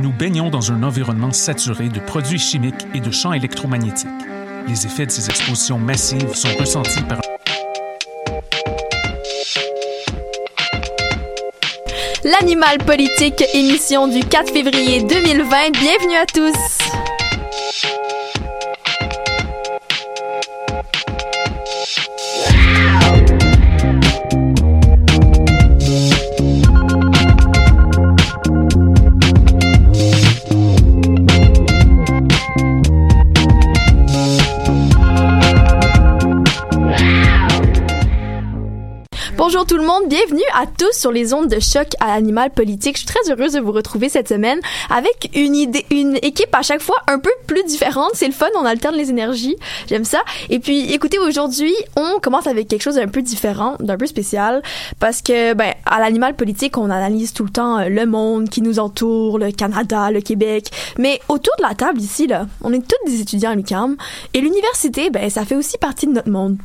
Nous baignons dans un environnement saturé de produits chimiques et de champs électromagnétiques. Les effets de ces expositions massives sont ressentis par L'Animal Politique, émission du 4 février 2020. Bienvenue à tous. Bonjour tout le monde, bienvenue à tous sur les ondes de choc à l'animal politique. Je suis très heureuse de vous retrouver cette semaine avec une équipe à chaque fois un peu plus différente. C'est le fun, on alterne les énergies. J'aime ça. Et puis, écoutez, aujourd'hui, on commence avec quelque chose d'un peu différent, d'un peu spécial, parce que, ben, à l'animal politique, on analyse tout le temps euh, le monde qui nous entoure, le Canada, le Québec. Mais autour de la table ici, là, on est tous des étudiants à l'UQAM. Et l'université, ben, ça fait aussi partie de notre monde.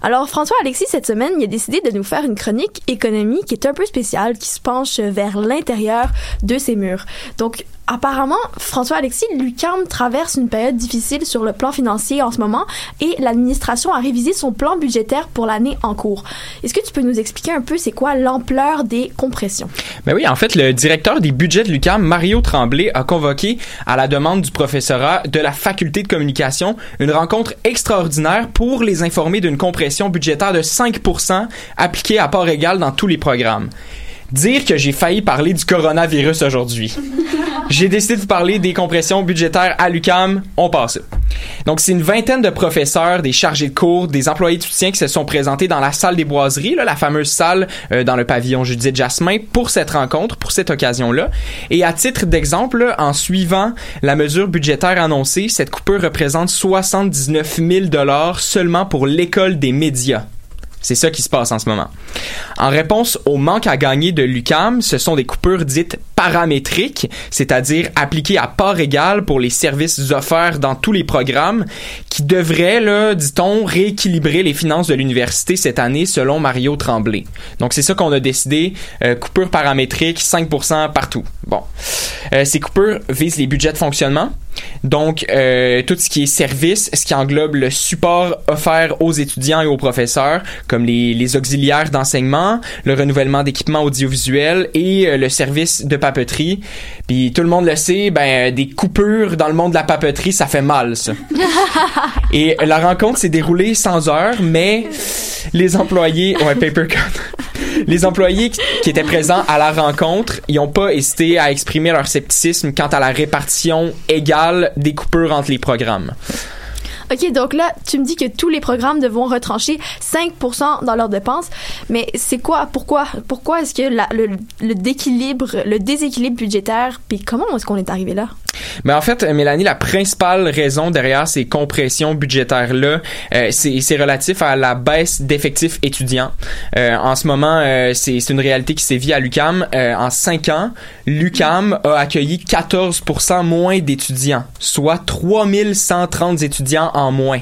Alors, François Alexis, cette semaine, il a décidé de nous faire chronique économie qui est un peu spéciale, qui se penche vers l'intérieur de ces murs. Donc, apparemment, François Alexis, l'UQAM traverse une période difficile sur le plan financier en ce moment et l'administration a révisé son plan budgétaire pour l'année en cours. Est-ce que tu peux nous expliquer un peu c'est quoi l'ampleur des compressions? Ben oui, en fait, le directeur des budgets de l'UQAM, Mario Tremblay, a convoqué à la demande du professorat de la faculté de communication une rencontre extraordinaire pour les informer d'une compression budgétaire de 5% appliquée à part égale dans tous les programmes dire que j'ai failli parler du coronavirus aujourd'hui. j'ai décidé de vous parler des compressions budgétaires à l'UCAM. On passe. Donc, c'est une vingtaine de professeurs, des chargés de cours, des employés de soutien qui se sont présentés dans la salle des boiseries, la fameuse salle euh, dans le pavillon Judith Jasmin, pour cette rencontre, pour cette occasion-là. Et à titre d'exemple, en suivant la mesure budgétaire annoncée, cette coupure représente 79 000 dollars seulement pour l'école des médias. C'est ça qui se passe en ce moment. En réponse au manque à gagner de l'UCAM, ce sont des coupures dites paramétriques, c'est-à-dire appliquées à part égale pour les services offerts dans tous les programmes, qui devraient, là, dit-on, rééquilibrer les finances de l'université cette année selon Mario Tremblay. Donc c'est ça qu'on a décidé, euh, coupures paramétriques, 5% partout. Bon. Euh, ces coupures visent les budgets de fonctionnement, donc, euh, tout ce qui est service, ce qui englobe le support offert aux étudiants et aux professeurs, comme les, les auxiliaires d'enseignement, le renouvellement d'équipements audiovisuels et euh, le service de papeterie. Puis tout le monde le sait, ben des coupures dans le monde de la papeterie, ça fait mal, ça. et la rencontre s'est déroulée sans heure, mais les employés, ouais, paper les employés qui étaient présents à la rencontre, ils n'ont pas hésité à exprimer leur scepticisme quant à la répartition égale des coupures entre les programmes. OK, donc là, tu me dis que tous les programmes devront retrancher 5% dans leurs dépenses, mais c'est quoi, pourquoi, pourquoi est-ce que le, déséquilibre, budgétaire, puis comment est-ce qu'on est arrivé là? Mais en fait, Mélanie, la principale raison derrière ces compressions budgétaires-là, euh, c'est relatif à la baisse d'effectifs étudiants. Euh, en ce moment, euh, c'est une réalité qui sévit à l'UCAM. Euh, en cinq ans, l'UCAM a accueilli 14 moins d'étudiants, soit 3130 étudiants en moins.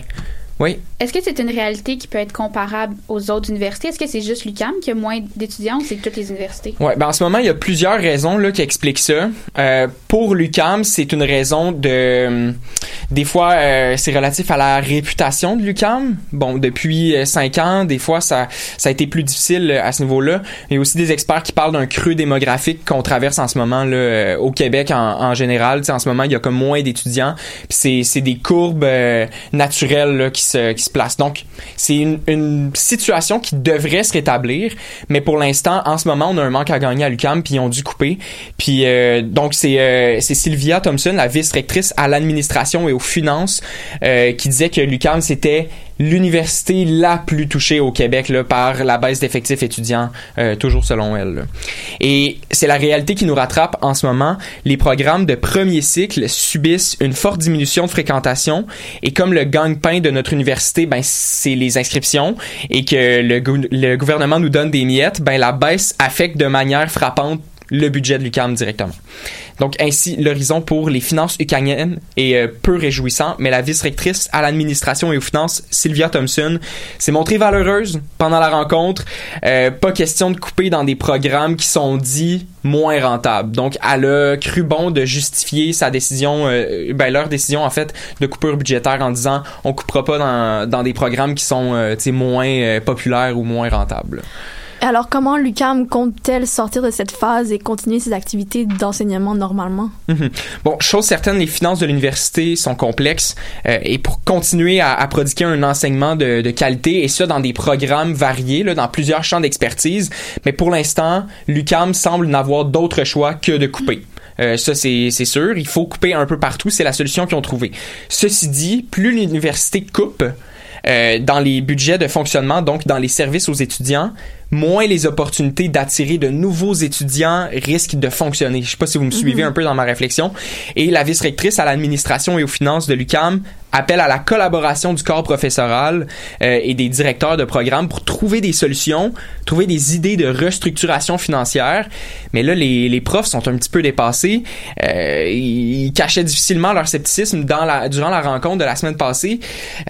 Oui. Est-ce que c'est une réalité qui peut être comparable aux autres universités? Est-ce que c'est juste l'UCAM qui a moins d'étudiants ou c'est toutes les universités? Oui, ben en ce moment, il y a plusieurs raisons là, qui expliquent ça. Euh, pour l'UCAM, c'est une raison de... Des fois, euh, c'est relatif à la réputation de l'UCAM. Bon, depuis euh, cinq ans, des fois, ça, ça a été plus difficile à ce niveau-là. Il y a aussi des experts qui parlent d'un creux démographique qu'on traverse en ce moment là, au Québec en, général. en ce moment, il y a comme moins d'étudiants. C'est des courbes naturelles là, qui se place. Donc, c'est une, situation qui devrait se rétablir, mais pour l'instant, en ce moment, on a un manque à gagner à l'UCAM, puis ils ont dû couper. Puis euh, donc, c'est euh, c'est Sylvia Thompson, la vice-rectrice à l'administration et aux finances, euh, qui disait que l'UCAM, c'était l'université la plus touchée au Québec là, par la baisse d'effectifs étudiants, euh, toujours selon elle. Et c'est la réalité qui nous rattrape en ce moment. Les programmes de premier cycle subissent une forte diminution de fréquentation et comme le gagne-pain de notre université, ben c'est les inscriptions et que le, le gouvernement nous donne des miettes, ben la baisse affecte de manière frappante le budget de l'UCAM directement. Donc ainsi, l'horizon pour les finances ukrainiennes est euh, peu réjouissant, mais la vice-rectrice à l'administration et aux finances, Sylvia Thompson, s'est montrée valeureuse pendant la rencontre. Euh, pas question de couper dans des programmes qui sont dits moins rentables. Donc elle a cru bon de justifier sa décision, euh, ben leur décision en fait de coupure budgétaire en disant on coupera pas dans, dans des programmes qui sont euh, moins populaires ou moins rentables. Alors, comment l'UCAM compte-t-elle sortir de cette phase et continuer ses activités d'enseignement normalement? Mhm. Bon, chose certaine, les finances de l'université sont complexes euh, et pour continuer à, à, prodiguer un enseignement de, de, qualité et ça dans des programmes variés, là, dans plusieurs champs d'expertise, mais pour l'instant, l'UCAM semble n'avoir d'autre choix que de couper. Euh, ça, c'est sûr. Il faut couper un peu partout. C'est la solution qu'ils ont trouvée. Ceci dit, plus l'université coupe, euh, dans les budgets de fonctionnement, donc dans les services aux étudiants, moins les opportunités d'attirer de nouveaux étudiants risquent de fonctionner. Je sais pas si vous me suivez mhm. un peu dans ma réflexion. Et la vice-rectrice à l'administration et aux finances de l'UCAM appelle à la collaboration du corps professoral euh, et des directeurs de programmes pour trouver des solutions, trouver des idées de restructuration financière. Mais là, les, les profs sont un petit peu dépassés. Euh, ils cachaient difficilement leur scepticisme dans la, durant la rencontre de la semaine passée.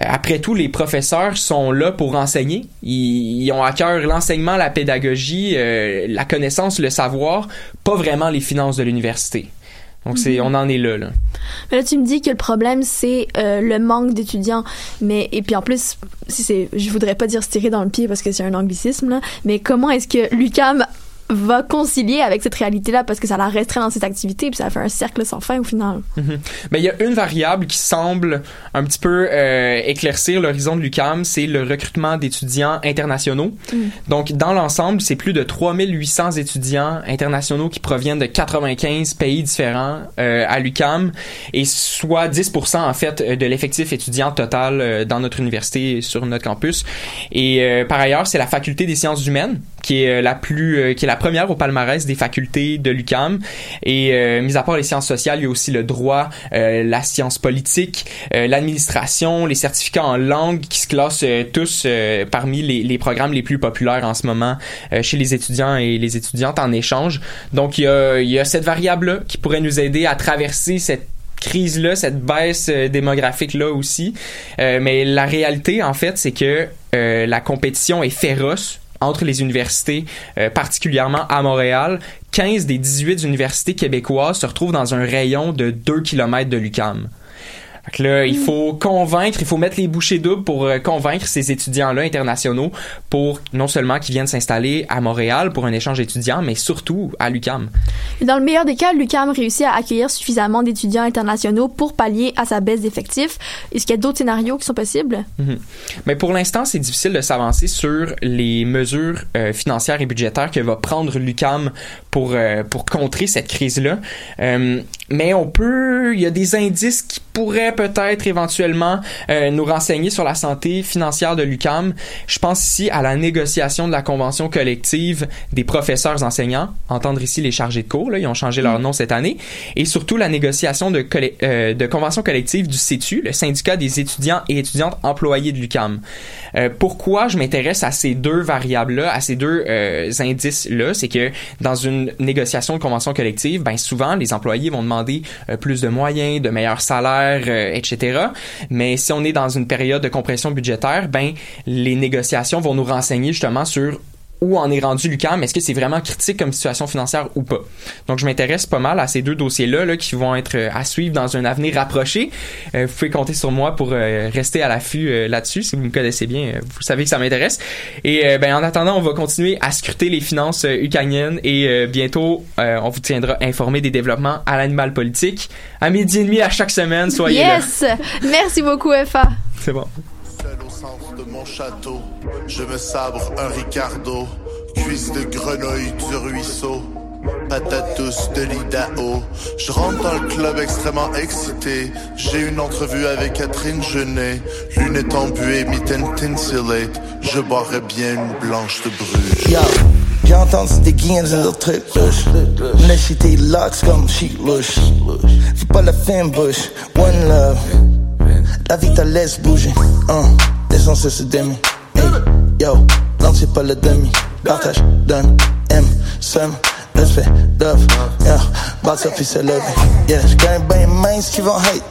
Euh, après tout, les professeurs sont là pour enseigner. Ils, ils ont à cœur l'enseignement la pédagogie, euh, la connaissance, le savoir, pas vraiment les finances de l'université. Donc c'est, mhm. on en est là, là. Mais là, tu me dis que le problème c'est euh, le manque d'étudiants, mais et puis en plus, si c'est, je voudrais pas dire se tirer dans le pied parce que c'est un anglicisme là, mais comment est-ce que l'UCAM va concilier avec cette réalité-là parce que ça la restreint dans cette activité puis ça fait un cercle sans fin au final. Mhm. Mais il y a une variable qui semble un petit peu euh, éclaircir l'horizon de l'UCAM, c'est le recrutement d'étudiants internationaux. Mm. Donc dans l'ensemble, c'est plus de 3800 étudiants internationaux qui proviennent de 95 pays différents euh, à l'UCAM et soit 10% en fait de l'effectif étudiant total euh, dans notre université sur notre campus. Et euh, par ailleurs, c'est la faculté des sciences humaines qui est la plus qui est la première au palmarès des facultés de l'UCAM. Et euh, mis à part les sciences sociales, il y a aussi le droit, euh, la science politique, euh, l'administration, les certificats en langue qui se classent euh, tous euh, parmi les, les, programmes les plus populaires en ce moment chez les étudiants et les étudiantes en échange. Donc il y a, il y a cette variable-là qui pourrait nous aider à traverser cette crise-là, cette baisse démographique-là aussi. mais la réalité, en fait, c'est que la compétition est féroce entre les universités, euh, particulièrement à Montréal. 15 des 18 universités québécoises se retrouvent dans un rayon de 2 km de l'UCAM là, il faut convaincre, il faut mettre les bouchées doubles pour euh, convaincre ces étudiants-là internationaux pour non seulement qu'ils viennent s'installer à Montréal pour un échange étudiant, mais surtout à l'UCAM. Dans le meilleur des cas, l'UCAM réussit à accueillir suffisamment d'étudiants internationaux pour pallier à sa baisse d'effectifs. Est-ce qu'il y a d'autres scénarios qui sont possibles? Mm-hmm. Mais pour l'instant, c'est difficile de s'avancer sur les mesures euh, financières et budgétaires que va prendre l'UCAM pour, euh, pour contrer cette crise-là. Mais on peut, il y a des indices qui pourrait peut-être éventuellement euh, nous renseigner sur la santé financière de l'UCAM. Je pense ici à la négociation de la convention collective des professeurs enseignants, entendre ici les chargés de cours, là, ils ont changé leur mm. nom cette année, et surtout la négociation de, euh, de convention collective du CETU, le syndicat des étudiants et étudiantes employés de l'UCAM. Euh, pourquoi je m'intéresse à ces deux variables-là, à ces deux indices-là, c'est que dans une négociation de convention collective, ben souvent les employés vont demander plus de moyens, de meilleurs salaires, euh, etc. Mais si on est dans une période de compression budgétaire, ben les négociations vont nous renseigner justement sur où en est rendu l'UQAM, est-ce que c'est vraiment critique comme situation financière ou pas? Donc je m'intéresse pas mal à ces deux dossiers-là là, qui vont être euh, à suivre dans un avenir rapproché. Euh, vous pouvez compter sur moi pour euh, rester à l'affût là-dessus. Si vous me connaissez bien, vous savez que ça m'intéresse. Et ben en attendant, on va continuer à scruter les finances ukrainiennes et bientôt on vous tiendra informé des développements à l'animal politique à midi et demi à chaque semaine. Soyez là. Yes, merci beaucoup FA. C'est bon Je me sabre un Ricardo, cuisse de grenouille du ruisseau. Patatus de l'Idaho. Je rentre dans le club extrêmement excité. J'ai une entrevue avec Catherine Genet. Lunettes embuées, mitaine tinselate. Je boirais bien une blanche de Bruges. Yo, j'ai entendu des gains et d'autres trucs louches. J'étais locks comme she lush. Fais pas la fin bush, one love. La vie t'a laisse bouger. Uh. L'essence se demi. Yo, non c'est pas le demi. Partage, donne, aime, somme. respect, love, yeah. Box il s'est levé, yeah. J'gagne ben mince qui vont hate.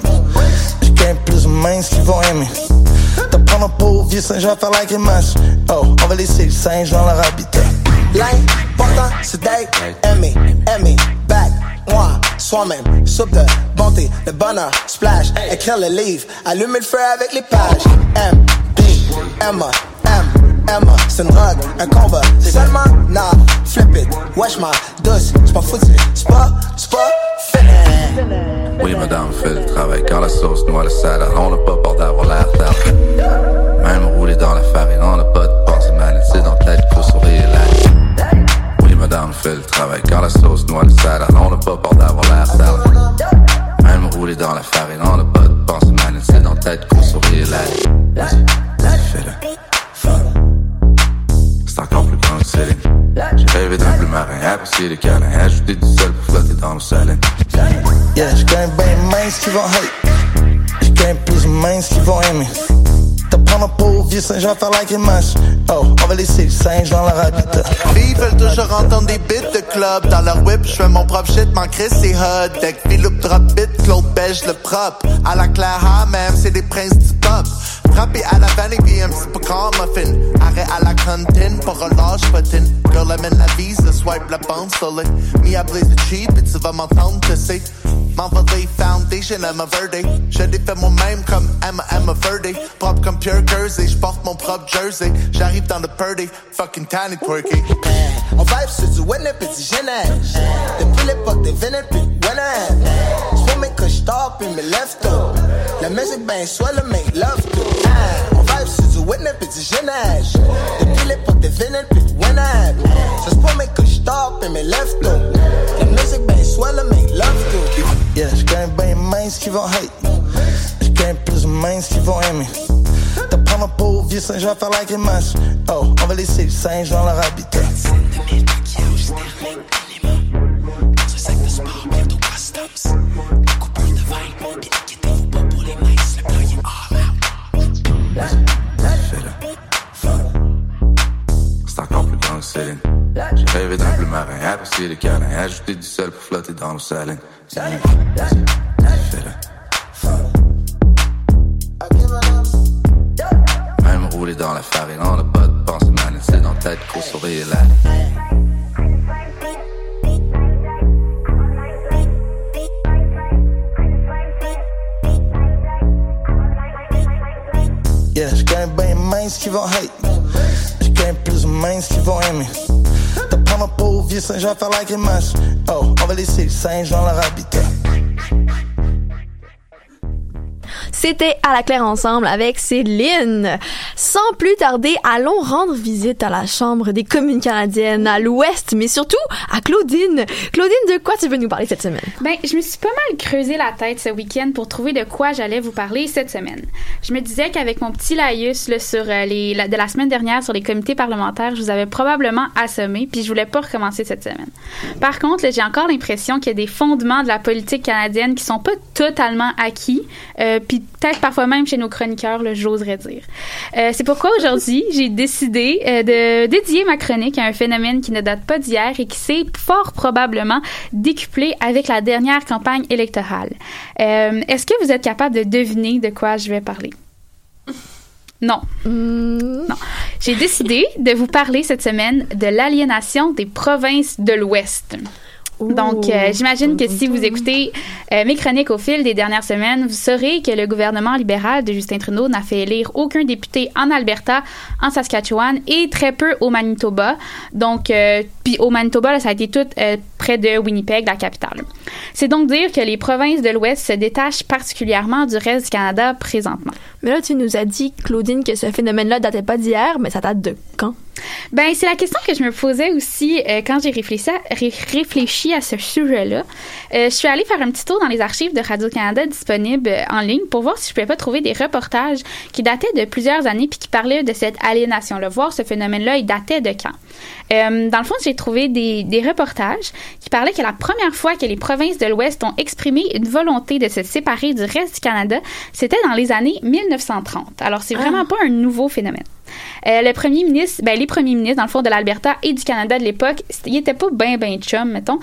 J'gagne plus mince qui vont aimer. T'as prendre un pauvre vieux singe à faire la grimace. Oh, on va laisser le singe dans leur habitat. L'important, c'est d'être aimé, aimé, back, moi, soi-même, soupe de bonté, de bonheur, splash, écrire le livre, allumer le feu avec les pages. M, M, Emma, c'est une drogue, un combat, seulement, nah, flip it, wesh ma douce, c'est pas foutu, c'est pas, c'est pas fini. Oui, madame, fait le travail. Quand la sauce noie le salade, on n'a pas peur d'avoir l'air tard. Même roulé dans la farine, on n'a pas de pensée mal. C'est dans la tête faut sourire là. Oui, madame, fait le travail. Quand la sauce noie le salade, on n'a pas peur d'avoir l'air sale. Même roulé dans la farine, on n'a pas de pensée mal. C'est dans la tête faut sourire là. Fais-le. C'est encore plus grand que Céline. J'ai rêvé d'un bleu marin, apprécié les câlins, ajouter du sel pour flotter dans le salin. Yeah, j'gagne ben mince qui vont hate. J'gagne plus mince qui vont aimer. T'as prendre pauvre vieux à faire la grimace. Oh, on va laisser le singe dans leur habitat. Filles veulent toujours entendre des bits de club. Dans leur whip, je fais mon propre shit, m'en crée c'est hot. Deck, drop bit, Claude Beige le propre À la Clara même, c'est des princes du pop. Frappé à la vanne et puis un petit peu comme muffin. Arrêt à la cantine, pour un lâche potin Girl amène la vise, swipe, la bande solide Me I blaze the cheap, et tu vas m'entendre te c'est M'envoler foundation, Emma Verde Je l'ai fait moi-même comme Emma, Emma Verde Propre comme Pure Jersey, je porte mon propre jersey J'arrive dans le party, fucking tiny twerky On vibe sur du winner pis du génage. Depuis l'époque des vénères pis winner. J'fais mes couches tard pis mes lève tôt. La musique ben soit le make love to. Ah, On vibe sur du winner pis du génage. Depuis l'époque des vénères pis winner. Ça se pour mes couches tard pis mes lève tôt. La musique ben soit le make love to. Yeah, j'gagne ben mince qui vont hate. J'gagne plus mince qui vont aimer. T'as prendre un pauvre vieux à faire la grimace. Oh, on va laisser le singe dans leur habitat. Rêvé d'un bleu marin, apprécié les câlins, ajouter du sel pour flotter dans le salin. Fais-le. Même roulé dans la farine, on n'a pas de pensée mal. C'est dans tête faut sourire là. Yeah, j'gagne ben mince qui vont hate. J'gagne plus mince qui vont aimer. Pauvre vieux singe à faire la grimace. Oh, on va laisser le singe dans leur habitat. C'était à la claire ensemble avec Céline. Sans plus tarder, allons rendre visite à la Chambre des communes canadiennes à l'ouest, mais surtout à Claudine. Claudine, de quoi tu veux nous parler cette semaine? Ben, je me suis pas mal creusé la tête ce week-end pour trouver de quoi j'allais vous parler cette semaine. Je me disais qu'avec mon petit laïus sur euh, les de la semaine dernière sur les comités parlementaires, je vous avais probablement assommé, puis je voulais pas recommencer cette semaine. Par contre, j'ai encore l'impression qu'il y a des fondements de la politique canadienne qui sont pas totalement acquis, euh, puis peut-être parfois même chez nos chroniqueurs, j'oserais dire. Euh, c'est pourquoi aujourd'hui, j'ai décidé euh, de dédier ma chronique à un phénomène qui ne date pas d'hier et qui s'est fort probablement décuplé avec la dernière campagne électorale. Euh, Est-ce que vous êtes capable de deviner de quoi je vais parler? Non. Non. J'ai décidé de vous parler cette semaine de l'aliénation des provinces de l'Ouest. Donc, euh, j'imagine que si vous écoutez euh, mes chroniques au fil des dernières semaines, vous saurez que le gouvernement libéral de Justin Trudeau n'a fait élire aucun député en Alberta, en Saskatchewan et très peu au Manitoba. Donc, euh, puis au Manitoba, là, ça a été tout près de Winnipeg, la capitale. C'est donc dire que les provinces de l'Ouest se détachent particulièrement du reste du Canada présentement. Mais là, tu nous as dit, Claudine, que ce phénomène-là datait pas d'hier, mais ça date de quand? Ben, c'est la question que je me posais aussi euh, quand j'ai réfléchi, à- ré- réfléchi à ce sujet-là. Euh, je suis allée faire un petit tour dans les archives de Radio-Canada disponibles euh, en ligne pour voir si je pouvais pas trouver des reportages qui dataient de plusieurs années puis qui parlaient de cette aliénation-là, voir ce phénomène-là, il datait de quand? Dans le fond, j'ai trouvé des, des reportages qui parlaient que la première fois que les provinces de l'Ouest ont exprimé une volonté de se séparer du reste du Canada, c'était dans les années 1930. Alors, c'est vraiment pas un nouveau phénomène. Euh, le premier ministre, ben, les premiers ministres, dans le fond, de l'Alberta et du Canada de l'époque, ils étaient pas bien, bien chum, mettons.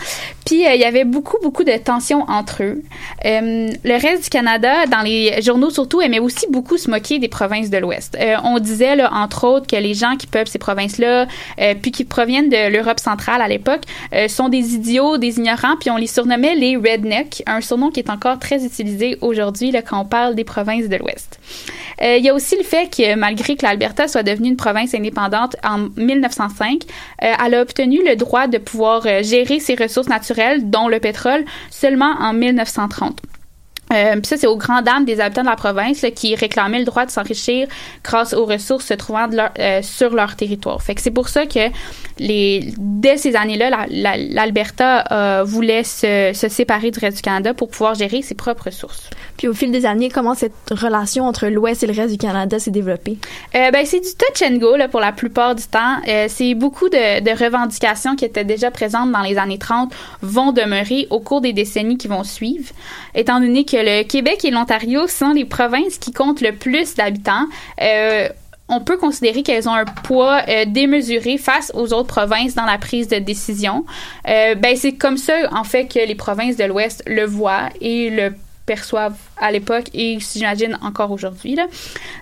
Puis, euh, il y avait beaucoup, beaucoup de tensions entre eux. Euh, le reste du Canada, dans les journaux surtout, aimait aussi beaucoup se moquer des provinces de l'Ouest. On disait, là, entre autres, que les gens qui peuplent ces provinces-là, puis qui proviennent de l'Europe centrale à l'époque, sont des idiots, des ignorants, puis on les surnommait les rednecks, un surnom qui est encore très utilisé aujourd'hui là, quand on parle des provinces de l'Ouest. Il y a aussi le fait que malgré que l'Alberta soit devenue une province indépendante en 1905, euh, elle a obtenu le droit de pouvoir euh, gérer ses ressources naturelles, dont le pétrole, seulement en 1930. Euh, ça, c'est aux grandes dames des habitants de la province là, qui réclamaient le droit de s'enrichir grâce aux ressources se trouvant de leur- euh, sur leur territoire. Fait que c'est pour ça que les, dès ces années-là, la- la- l'Alberta euh, voulait se, se séparer du reste du Canada pour pouvoir gérer ses propres ressources. Puis au fil des années, comment cette relation entre l'Ouest et le reste du Canada s'est développée? Euh, ben, c'est du touch and go là, pour la plupart du temps. Euh, c'est beaucoup de, de revendications qui étaient déjà présentes dans les années 30 vont demeurer au cours des décennies qui vont suivre, étant donné que le Québec et l'Ontario sont les provinces qui comptent le plus d'habitants. Euh, on peut considérer qu'elles ont un poids euh, démesuré face aux autres provinces dans la prise de décision. Euh, ben c'est comme ça en fait que les provinces de l'Ouest le voient et le perçoivent à l'époque et j'imagine encore aujourd'hui.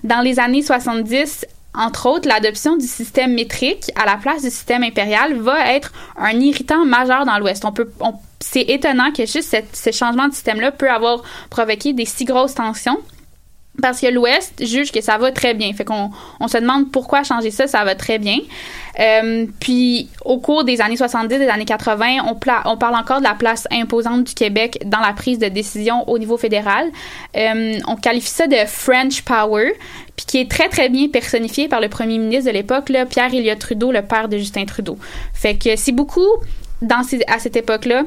Dans les années 70, entre autres, l'adoption du système métrique à la place du système impérial va être un irritant majeur dans l'Ouest. On peut, c'est étonnant que juste ce changement de système-là peut avoir provoqué des si grosses tensions. Parce que l'Ouest juge que ça va très bien. Fait qu'on on se demande pourquoi changer ça, ça va très bien. Euh, puis, au cours des années 70 et des années 80, on, pla- on parle encore de la place imposante du Québec dans la prise de décision au niveau fédéral. Euh, on qualifie ça de French Power, puis qui est très, très bien personnifié par le premier ministre de l'époque, Pierre Elliott Trudeau, le père de Justin Trudeau. Fait que c'est beaucoup, dans ces, à cette époque-là,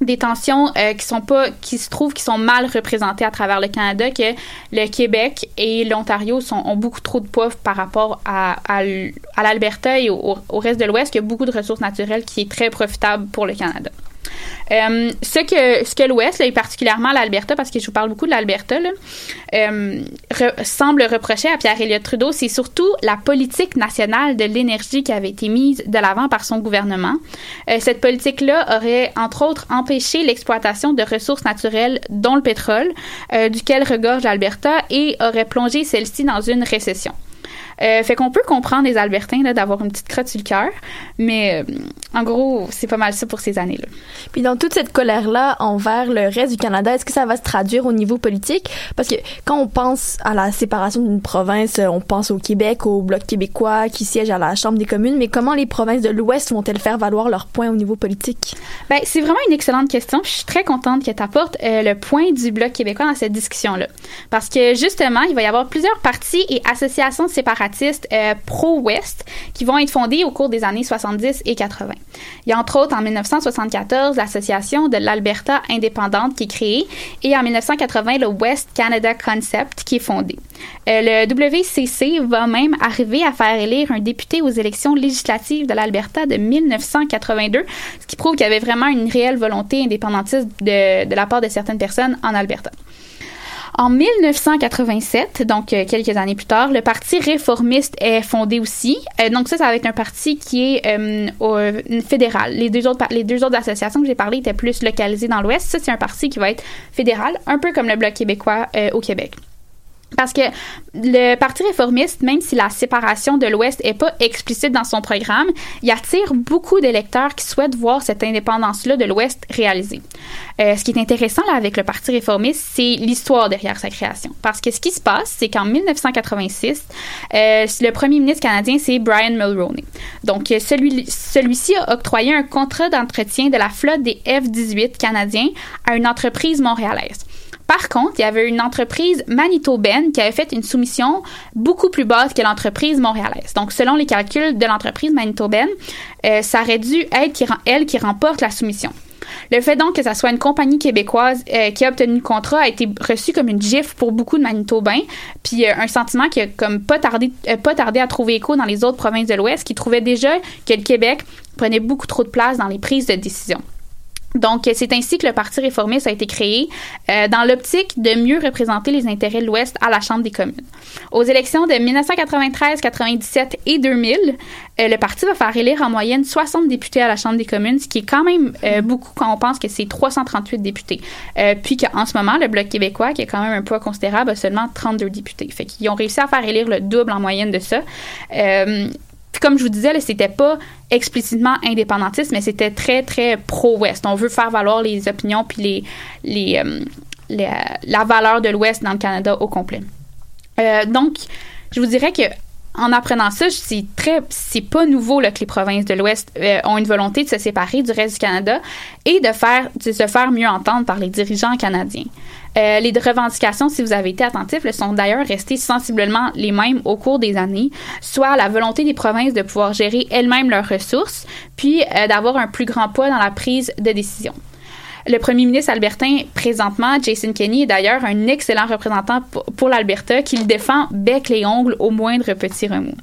des tensions euh, qui sont pas qui se trouvent qui sont mal représentées à travers le Canada que le Québec et l'Ontario sont ont beaucoup trop de poids par rapport à, à, l'Alberta et au, au reste de l'Ouest qui a beaucoup de ressources naturelles qui est très profitable pour le Canada. Euh, ce que ce que l'Ouest et particulièrement l'Alberta parce que je vous parle beaucoup de l'Alberta euh, semble reprocher à Pierre Elliott Trudeau, c'est surtout la politique nationale de l'énergie qui avait été mise de l'avant par son gouvernement. Euh, cette politique-là aurait, entre autres, empêché l'exploitation de ressources naturelles, dont le pétrole, duquel regorge l'Alberta, et aurait plongé celle-ci dans une récession. Euh, fait qu'on peut comprendre les Albertains là, d'avoir une petite crotte sur le cœur, mais euh, en gros, c'est pas mal ça pour ces années-là. Puis dans toute cette colère-là envers le reste du Canada, est-ce que ça va se traduire au niveau politique? Parce que quand on pense à la séparation d'une province, euh, on pense au Québec, au Bloc québécois qui siège à la Chambre des communes, mais comment les provinces de l'Ouest vont-elles faire valoir leurs points au niveau politique? Ben, c'est vraiment une excellente question. Je suis très contente que tu apportes euh, le point du Bloc québécois dans cette discussion-là. Parce que justement, il va y avoir plusieurs partis et associations euh, pro-Ouest qui vont être fondées au cours des années 70 et 80. Il y a entre autres en 1974 l'association de l'Alberta indépendante qui est créée et en 1980 le West Canada Concept qui est fondé. Euh, le WCC va même arriver à faire élire un député aux élections législatives de l'Alberta de 1982, ce qui prouve qu'il y avait vraiment une réelle volonté indépendantiste de la part de certaines personnes en Alberta. En 1987, donc euh, quelques années plus tard, le Parti réformiste est fondé aussi. Euh, donc ça, ça va être un parti qui est euh, au- fédéral. Les deux, autres, les deux autres associations que j'ai parlé étaient plus localisées dans l'Ouest. Ça, c'est un parti qui va être fédéral, un peu comme le Bloc québécois au Québec. Parce que le Parti réformiste, même si la séparation de l'Ouest est pas explicite dans son programme, il attire beaucoup d'électeurs qui souhaitent voir cette indépendance-là de l'Ouest réalisée. Euh, ce qui est intéressant là, avec le Parti réformiste, c'est l'histoire derrière sa création. Parce que ce qui se passe, c'est qu'en 1986, euh, le premier ministre canadien, c'est Brian Mulroney. Donc, euh, celui, celui-ci a octroyé un contrat d'entretien de la flotte des F-18 canadiens à une entreprise montréalaise. Par contre, il y avait une entreprise manitobaine qui avait fait une soumission beaucoup plus basse que l'entreprise montréalaise. Donc, selon les calculs de l'entreprise manitobaine, euh, ça aurait dû être elle qui remporte la soumission. Le fait donc que ça soit une compagnie québécoise euh, qui a obtenu le contrat a été reçu comme une gifle pour beaucoup de Manitobains, puis euh, un sentiment qui a comme pas tardé, pas tardé à trouver écho dans les autres provinces de l'Ouest qui trouvaient déjà que le Québec prenait beaucoup trop de place dans les prises de décision. Donc, c'est ainsi que le Parti réformiste a été créé euh, dans l'optique de mieux représenter les intérêts de l'Ouest à la Chambre des communes. Aux élections de 1993, 97 et 2000, euh, le parti va faire élire en moyenne 60 députés à la Chambre des communes, ce qui est quand même euh, beaucoup quand on pense que c'est 338 députés. Puis qu'en ce moment, le Bloc québécois, qui a quand même un poids considérable, a seulement 32 députés. Fait qu'ils ont réussi à faire élire le double en moyenne de ça. Euh, comme je vous disais, c'était pas explicitement indépendantiste, mais c'était très, très pro-Ouest. On veut faire valoir les opinions puis les, les, euh, les- la valeur de l'Ouest dans le Canada au complet. Euh, donc, je vous dirais que en apprenant ça, c'est très, c'est pas nouveau que les provinces de l'Ouest euh, ont une volonté de se séparer du reste du Canada et de faire, de se faire mieux entendre par les dirigeants canadiens. Euh, les revendications, si vous avez été attentifs, le sont d'ailleurs restées sensiblement les mêmes au cours des années, soit la volonté des provinces de pouvoir gérer elles-mêmes leurs ressources, puis euh, d'avoir un plus grand poids dans la prise de décision. Le premier ministre albertain, présentement, Jason Kenney, est d'ailleurs un excellent représentant pour, l'Alberta qui le défend bec les ongles au moindre petit remous.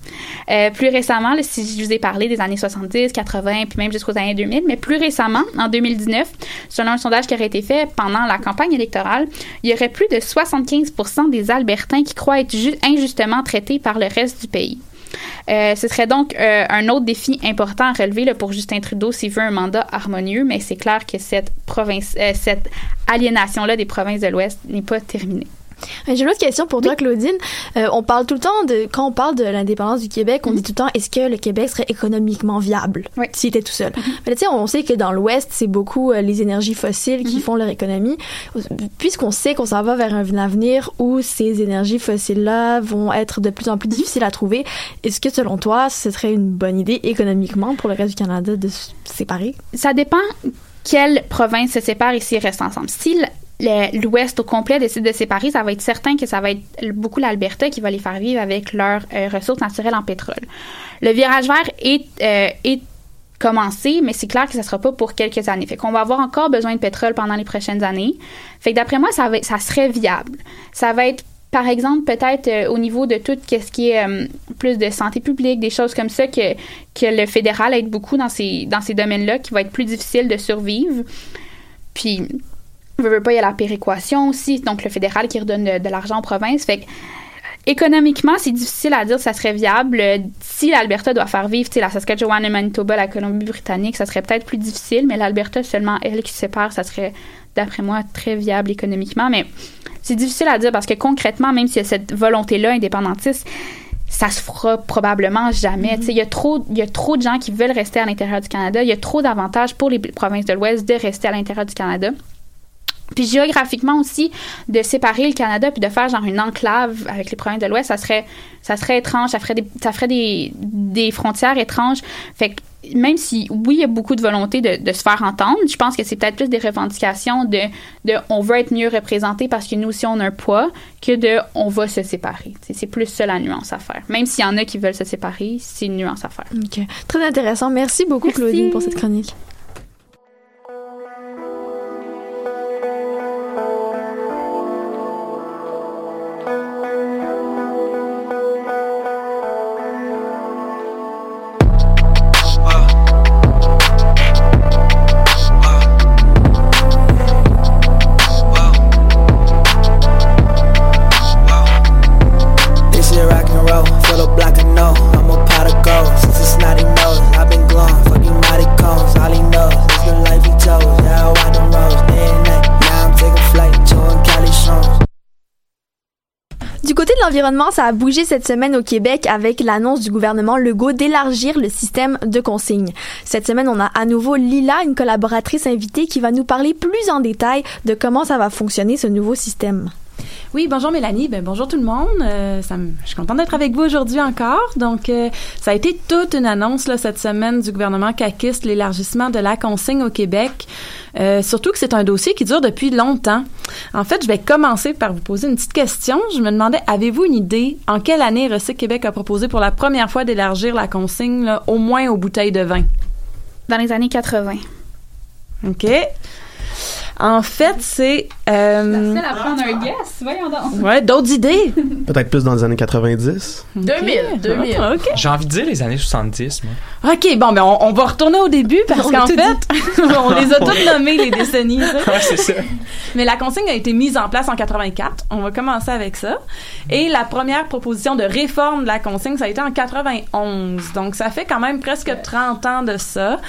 Euh, plus récemment, si je vous ai parlé des années 70, 80, puis même jusqu'aux années 2000, mais plus récemment, en 2019, selon un sondage qui aurait été fait pendant la campagne électorale, il y aurait plus de 75% des Albertains qui croient être ju- injustement traités par le reste du pays. Euh, ce serait donc euh, un autre défi important à relever pour Justin Trudeau s'il veut un mandat harmonieux, mais c'est clair que cette, euh, cette aliénation-là des provinces de l'Ouest n'est pas terminée. J'ai une autre question pour toi, Claudine. Euh, on parle tout le temps de, quand on parle de l'indépendance du Québec, on dit tout le temps, est-ce que le Québec serait économiquement viable Oui. s'il était tout seul? Mais là, tu sais, on sait que dans l'Ouest, c'est beaucoup euh, les énergies fossiles qui font leur économie. Puisqu'on sait qu'on s'en va vers un avenir où ces énergies fossiles-là vont être de plus en plus difficiles à trouver, est-ce que selon toi, ce serait une bonne idée économiquement pour le reste du Canada de se séparer? Ça dépend quelle province se sépare et s'ils restent ensemble. Si l'Ouest au complet décide de séparer, ça va être certain que ça va être beaucoup l'Alberta qui va les faire vivre avec leurs euh, ressources naturelles en pétrole. Le virage vert est, euh, est commencé, mais c'est clair que ça sera pas pour quelques années. Fait qu'on va avoir encore besoin de pétrole pendant les prochaines années. Fait que d'après moi, ça, va, ça serait viable. Ça va être par exemple, peut-être euh, au niveau de tout ce qui est plus de santé publique, des choses comme ça, que, que le fédéral aide beaucoup dans ces, dans ces domaines-là, qui va être plus difficile de survivre. Puis, pas, il y a la péréquation aussi, donc le fédéral qui redonne de, de l'argent aux provinces. Fait que, économiquement, c'est difficile à dire si ça serait viable. Euh, Si l'Alberta doit faire vivre, la Saskatchewan, le Manitoba, la Colombie-Britannique, ça serait peut-être plus difficile, mais l'Alberta, seulement elle qui se sépare, ça serait, d'après moi, très viable économiquement. Mais c'est difficile à dire parce que concrètement, même s'il y a cette volonté-là indépendantiste, ça se fera probablement jamais. Sais, Il y, a trop- il y a trop de gens qui veulent rester à l'intérieur du Canada. Il y a trop d'avantages pour les provinces de l'Ouest de rester à l'intérieur du Canada. Puis géographiquement aussi, de séparer le Canada puis de faire genre une enclave avec les provinces de l'Ouest, ça serait, ça serait étrange, ça ferait des, ça ferait des, des frontières étranges. Fait que même si, oui, il y a beaucoup de volonté de, de se faire entendre, je pense que c'est peut-être plus des revendications de, de on veut être mieux représenté parce que nous aussi on a un poids que de on va se séparer. C'est plus ça la nuance à faire. Même s'il y en a qui veulent se séparer, c'est une nuance à faire. Ok. Très intéressant. Merci beaucoup, Merci. Claudine, pour cette chronique. L'environnement, ça a bougé cette semaine au Québec avec l'annonce du gouvernement Legault d'élargir le système de consignes. Cette semaine, on a à nouveau Lila, une collaboratrice invitée, qui va nous parler plus en détail de comment ça va fonctionner ce nouveau système. Oui, bonjour Mélanie, ben bonjour tout le monde. Euh, ça me- je suis contente d'être avec vous aujourd'hui encore. Donc, euh, ça a été toute une annonce là, cette semaine du gouvernement caquiste, l'élargissement de la consigne au Québec. Euh, surtout que c'est un dossier qui dure depuis longtemps. En fait, je vais commencer par vous poser une petite question. Je me demandais, avez-vous une idée en quelle année Recyc Québec a proposé pour la première fois d'élargir la consigne là, au moins aux bouteilles de vin? Dans les années 80. OK. En fait, c'est... Euh, La seule à prendre un guess, voyons donc. ouais, d'autres idées? Peut-être plus dans les années 90. 2000, 2000. Ah, OK. J'ai envie de dire les années 70, moi. OK, bon, ben on, on va retourner au début parce qu'en fait, on les a toutes nommées, les décennies. Ouais, c'est ça. Mais la consigne a été mise en place en 84. On va commencer avec ça. Et la première proposition de réforme de la consigne, ça a été en 91. Donc, ça fait quand même presque 30 ans de ça.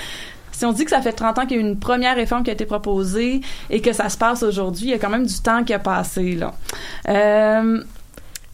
Si on dit que ça fait 30 ans qu'il y a eu une première réforme qui a été proposée et que ça se passe aujourd'hui, il y a quand même du temps qui a passé, là. Euh,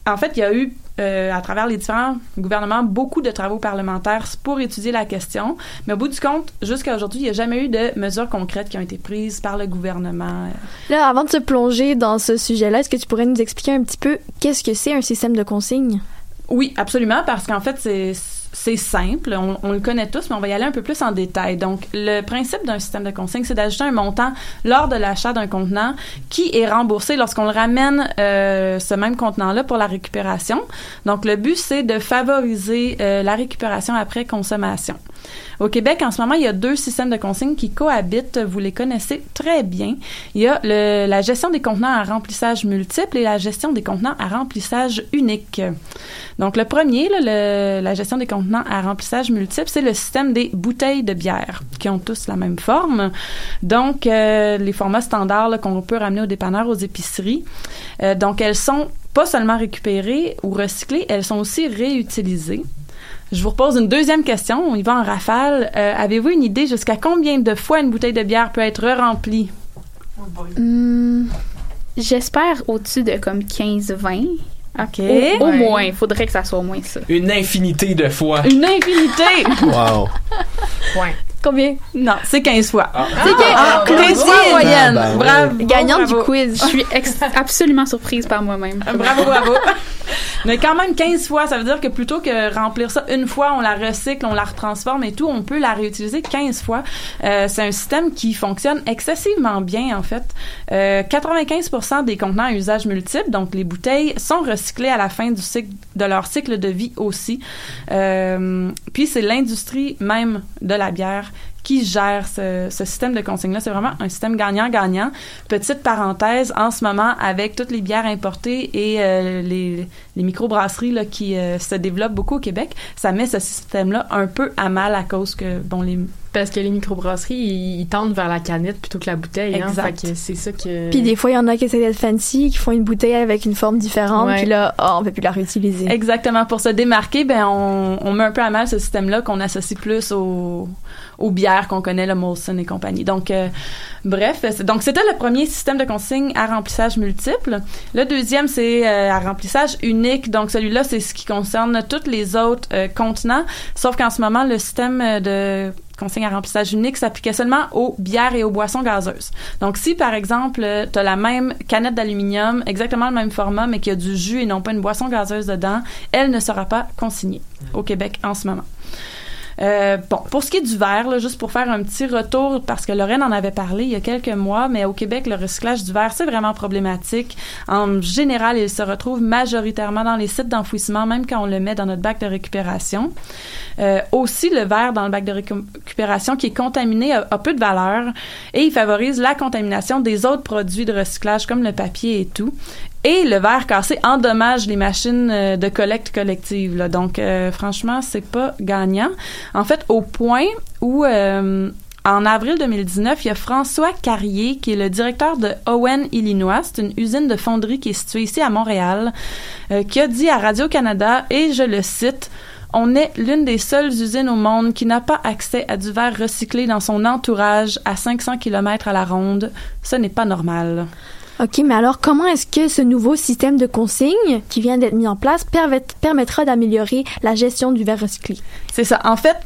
en fait, il y a eu, euh, à travers les différents gouvernements, beaucoup de travaux parlementaires pour étudier la question. Mais au bout du compte, jusqu'à aujourd'hui, il n'y a jamais eu de mesures concrètes qui ont été prises par le gouvernement. Là, avant de se plonger dans ce sujet-là, est-ce que tu pourrais nous expliquer un petit peu qu'est-ce que c'est un système de consigne? Oui, absolument, parce qu'en fait, c'est c'est simple, on, le connaît tous, mais on va y aller un peu plus en détail. Donc, le principe d'un système de consigne, c'est d'ajouter un montant lors de l'achat d'un contenant qui est remboursé lorsqu'on le ramène euh, ce même contenant-là pour la récupération. Donc, le but, c'est de favoriser euh, la récupération après consommation. Au Québec, en ce moment, il y a deux systèmes de consigne qui cohabitent. Vous les connaissez très bien. Il y a le, la gestion des contenants à remplissage multiple et la gestion des contenants à remplissage unique. Donc, le premier, la gestion des contenants à remplissage multiple, c'est le système des bouteilles de bière qui ont tous la même forme. Donc, euh, les formats standards qu'on peut ramener au dépanneur, aux épiceries. Euh, donc, elles sont pas seulement récupérées ou recyclées, elles sont aussi réutilisées. Je vous repose une deuxième question. On y va en rafale. Euh, Avez-vous une idée jusqu'à combien de fois une bouteille de bière peut être remplie? Hmm, J'espère au-dessus de comme 15-20. OK. Au, au moins, il faudrait que ça soit au moins ça. Une infinité de fois. Une infinité! Wow. Ouais. Combien? non, c'est 15 fois. C'est que- Ah, Claudine, 15 fois en moyenne. Bravo. Bravo. gagnante du quiz. Je suis absolument surprise par moi-même. Bravo, bravo. Mais quand même 15 fois, ça veut dire que plutôt que remplir ça une fois, on la recycle, on la retransforme et tout, on peut la réutiliser 15 fois. Euh, c'est un système qui fonctionne excessivement bien en fait. Euh, 95% des contenants à usage multiple, donc les bouteilles, sont recyclés à la fin du cycle de leur cycle de vie aussi. Euh, puis c'est l'industrie même de la bière qui gère ce, ce système de consigne-là. C'est vraiment un système gagnant-gagnant. Petite parenthèse, en ce moment, avec toutes les bières importées et euh, les, les microbrasseries là, qui euh, se développent beaucoup au Québec, ça met ce système-là un peu à mal à cause que, bon, les... Parce que les microbrasseries, ils, ils tendent vers la canette plutôt que la bouteille. Hein, Exact. Fait que c'est ça que... Puis des fois, il y en a qui essaient d'être fancy, qui font une bouteille avec une forme différente, Ouais. puis là, oh, on peut plus la réutiliser. Exactement. Pour se démarquer, ben, on, on met un peu à mal ce système-là qu'on associe plus aux, aux bières qu'on connaît, le Molson et compagnie. Donc, euh, bref, donc c'était le premier système de consigne à remplissage multiple. Le deuxième, c'est euh, à remplissage unique. Donc, celui-là, c'est ce qui concerne tous les autres euh, continents, sauf qu'en ce moment, le système euh, de consigne à remplissage unique s'appliquait seulement aux bières et aux boissons gazeuses. Donc, si par exemple, tu as la même canette d'aluminium, exactement le même format, mais qu'il y a du jus et non pas une boisson gazeuse dedans, elle ne sera pas consignée au Québec en ce moment. Euh, bon, pour ce qui est du verre, juste pour faire un petit retour, parce que Lorraine en avait parlé il y a quelques mois, mais au Québec, le recyclage du verre, c'est vraiment problématique. En général, il se retrouve majoritairement dans les sites d'enfouissement, même quand on le met dans notre bac de récupération. Euh, aussi, le verre dans le bac de récupération qui est contaminé a peu de valeur et il favorise la contamination des autres produits de recyclage comme le papier et tout. Et le verre cassé endommage les machines euh, de collecte collective. Là. Donc, euh, franchement, c'est pas gagnant. En fait, au point où euh, en avril 2019, il y a François Carrier, qui est le directeur de Owen, Illinois. C'est une usine de fonderie qui est située ici à Montréal, euh, qui a dit à Radio-Canada, et je le cite, on est l'une des seules usines au monde qui n'a pas accès à du verre recyclé dans son entourage à 500 km à la ronde. Ce n'est pas normal. OK, mais alors comment est-ce que ce nouveau système de consigne qui vient d'être mis en place permet- permettra d'améliorer la gestion du verre recyclé? C'est ça. En fait,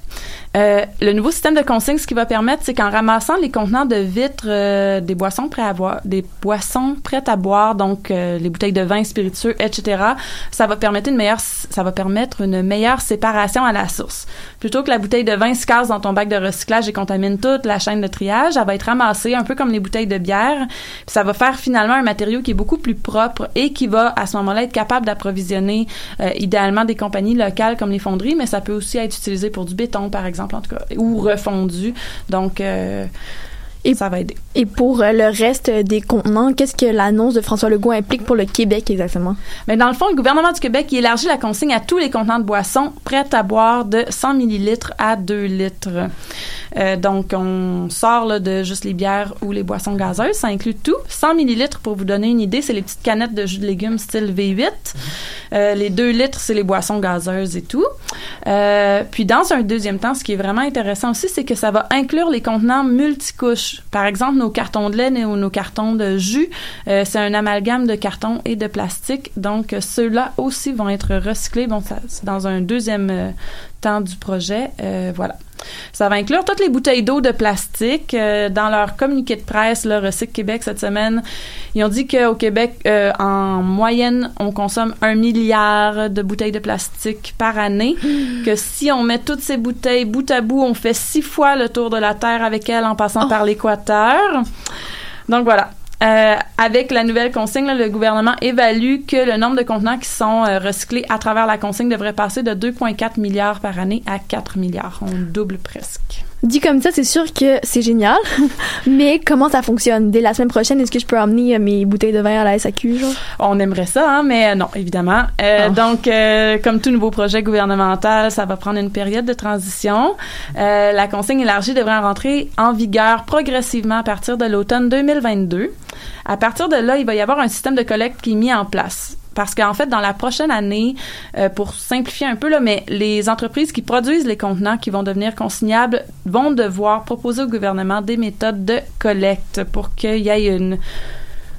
euh, le nouveau système de consigne, ce qui va permettre, c'est qu'en ramassant les contenants de vitres euh, des boissons prêtes à boire, des boissons prêtes à boire, donc euh, les bouteilles de vin spiritueux, etc., ça va permettre une meilleure, ça va permettre une meilleure séparation à la source. Plutôt que la bouteille de vin se casse dans ton bac de recyclage et contamine toute la chaîne de triage, elle va être ramassée un peu comme les bouteilles de bière. Puis ça va faire finalement un matériau qui est beaucoup plus propre et qui va à ce moment-là être capable d'approvisionner euh, idéalement des compagnies locales comme les fonderies, mais ça peut aussi être utilisé pour du béton, par exemple, en tout cas, ou refondu. Donc, euh, Et, ça va aider. Et pour euh, le reste des contenants, qu'est-ce que l'annonce de François Legault implique pour le Québec exactement? Mais dans le fond, le gouvernement du Québec il élargit la consigne à tous les contenants de boissons prêts à boire de 100 millilitres à 2 litres. Euh, donc, on sort là, de juste les bières ou les boissons gazeuses. Ça inclut tout. 100 millilitres, pour vous donner une idée, c'est les petites canettes de jus de légumes style V8. Euh, les 2 litres, c'est les boissons gazeuses et tout. Euh, puis, dans un deuxième temps, ce qui est vraiment intéressant aussi, c'est que ça va inclure les contenants multicouches. Par exemple, nos cartons de lait ou nos cartons de jus, euh, c'est un amalgame de carton et de plastique. Donc, ceux-là aussi vont être recyclés. Bon, c'est dans un deuxième euh, temps du projet. Voilà. Ça va inclure toutes les bouteilles d'eau de plastique. Euh, dans leur communiqué de presse, le Recycle Québec cette semaine, ils ont dit qu'au Québec, euh, en moyenne, on consomme un milliard de bouteilles de plastique par année. Que si on met toutes ces bouteilles bout à bout, on fait six fois le tour de la Terre avec elles en passant par l'équateur. Donc voilà. Euh, avec la nouvelle consigne, le gouvernement évalue que le nombre de contenants qui sont euh, recyclés à travers la consigne devrait passer de 2,4 milliards par année à 4 milliards. On double presque. Dit comme ça, c'est sûr que c'est génial, mais comment ça fonctionne? Dès la semaine prochaine, est-ce que je peux emmener euh, mes bouteilles de vin à la SAQ, genre? On aimerait ça, hein, mais euh, non, évidemment. Euh, Ah. Donc, euh, comme tout nouveau projet gouvernemental, ça va prendre une période de transition. Euh, la consigne élargie devrait rentrer en vigueur progressivement à partir de l'automne 2022. À partir de là, il va y avoir un système de collecte qui est mis en place. Parce qu'en fait, dans la prochaine année, euh, pour simplifier un peu, là, mais les entreprises qui produisent les contenants qui vont devenir consignables vont devoir proposer au gouvernement des méthodes de collecte pour qu'il y ait une,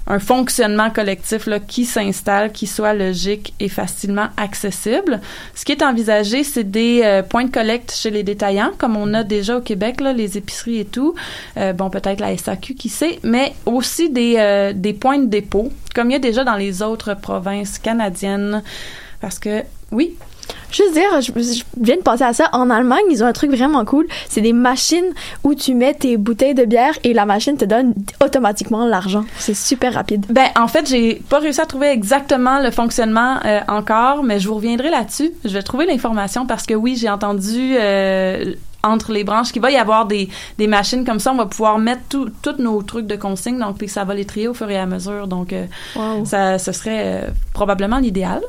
un fonctionnement collectif là, qui s'installe, qui soit logique et facilement accessible. Ce qui est envisagé, c'est des euh, points de collecte chez les détaillants, comme on a déjà au Québec, là, les épiceries et tout. Euh, bon, peut-être la SAQ, qui sait, mais aussi des, euh, des points de dépôt, comme il y a déjà dans les autres provinces canadiennes. Parce que, oui, Juste dire, je, je viens de penser à ça. En Allemagne, ils ont un truc vraiment cool. C'est des machines où tu mets tes bouteilles de bière et la machine te donne automatiquement l'argent. C'est super rapide. Ben, en fait, j'ai pas réussi à trouver exactement le fonctionnement euh, encore, mais je vous reviendrai là-dessus. Je vais trouver l'information parce que oui, j'ai entendu euh, entre les branches qu'il va y avoir des, des machines comme ça. On va pouvoir mettre tous nos trucs de consigne, donc puis ça va les trier au fur et à mesure. Donc, euh, Wow. ça, ce serait probablement l'idéal.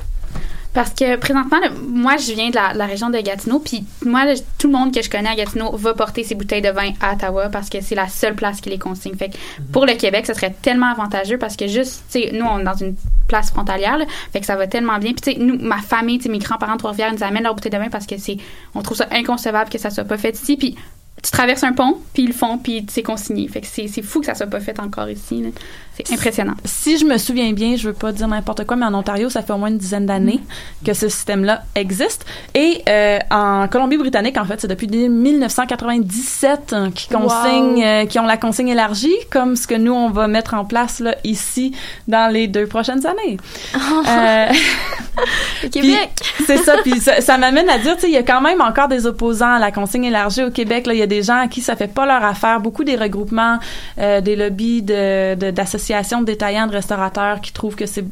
Parce que présentement, moi, je viens de la, la région de Gatineau, puis moi, tout le monde que je connais à Gatineau va porter ses bouteilles de vin à Ottawa parce que c'est la seule place qui les consigne. Fait que pour le Québec, ça serait tellement avantageux parce que juste, tu sais, nous, on est dans une place frontalière, là, fait que ça va tellement bien. Puis tu sais, nous, ma famille, mes grands-parents de Trois-Rivières, nous amènent leur bouteille de vin parce que c'est, on trouve ça inconcevable que ça soit pas fait ici. Puis tu traverses un pont, puis ils le font, puis c'est consigné. Fait que c'est, c'est fou que ça soit pas fait encore ici. là. C'est impressionnant. Si je me souviens bien, je veux pas dire n'importe quoi, mais en Ontario, ça fait au moins une dizaine d'années que ce système-là existe. Et euh, en Colombie-Britannique, en fait, c'est depuis 1997 hein, qui consigne, euh, qui ont la consigne élargie, comme ce que nous on va mettre en place là ici dans les deux prochaines années. Euh, Québec. c'est ça. Puis ça, ça m'amène à dire, tu sais, il y a quand même encore des opposants à la consigne élargie au Québec. Là, il y a des gens à qui ça fait pas leur affaire. Beaucoup des regroupements, euh, des lobbies de, de- de détaillants, de restaurateurs qui trouvent que c'est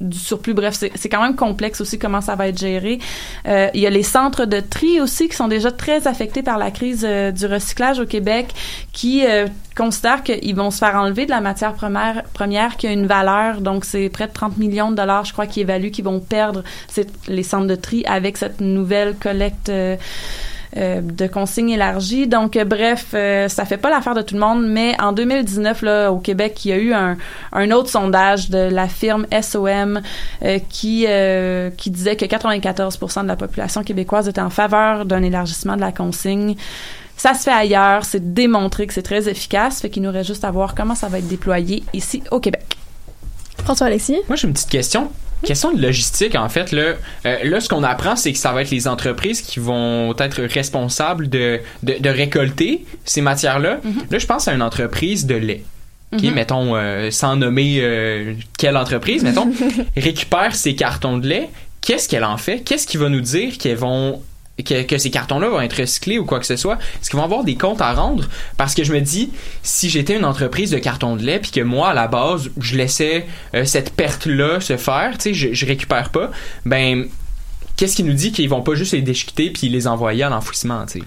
du surplus. Bref, c'est quand même complexe aussi comment ça va être géré. Euh, il y a les centres de tri aussi qui sont déjà très affectés par la crise euh, du recyclage au Québec, qui euh, considèrent qu'ils vont se faire enlever de la matière première, première qui a une valeur. Donc, c'est près de 30 millions de dollars, je crois, qui évaluent qu'ils vont perdre les centres de tri avec cette nouvelle collecte. Euh, de consignes élargies. Donc, euh, bref, euh, ça fait pas l'affaire de tout le monde, mais en 2019, là, au Québec, il y a eu un, un autre sondage de la firme SOM euh, qui, euh, qui disait que 94% de la population québécoise était en faveur d'un élargissement de la consigne. Ça se fait ailleurs, c'est démontré que c'est très efficace, fait qu'il nous reste juste à voir comment ça va être déployé ici au Québec. François Alexis? Moi, j'ai une petite question. Question de logistique, en fait. Là, Euh, là ce qu'on apprend, c'est que ça va être les entreprises qui vont être responsables de, de, de récolter ces matières-là. Là, je pense à une entreprise de lait. qui, Mhm. mettons, euh, sans nommer euh, quelle entreprise, mettons, récupère ces cartons de lait. Qu'est-ce qu'elle en fait? Qu'est-ce qui va nous dire qu'elles vont que, que ces cartons-là vont être recyclés ou quoi que ce soit, est-ce qu'ils vont avoir des comptes à rendre? Parce que je me dis, si j'étais une entreprise de carton de lait, puis que moi, à la base, je laissais euh, cette perte-là se faire, tu sais, je, récupère pas, ben, qu'est-ce qui nous dit qu'ils vont pas juste les déchiqueter puis les envoyer à l'enfouissement, tu sais?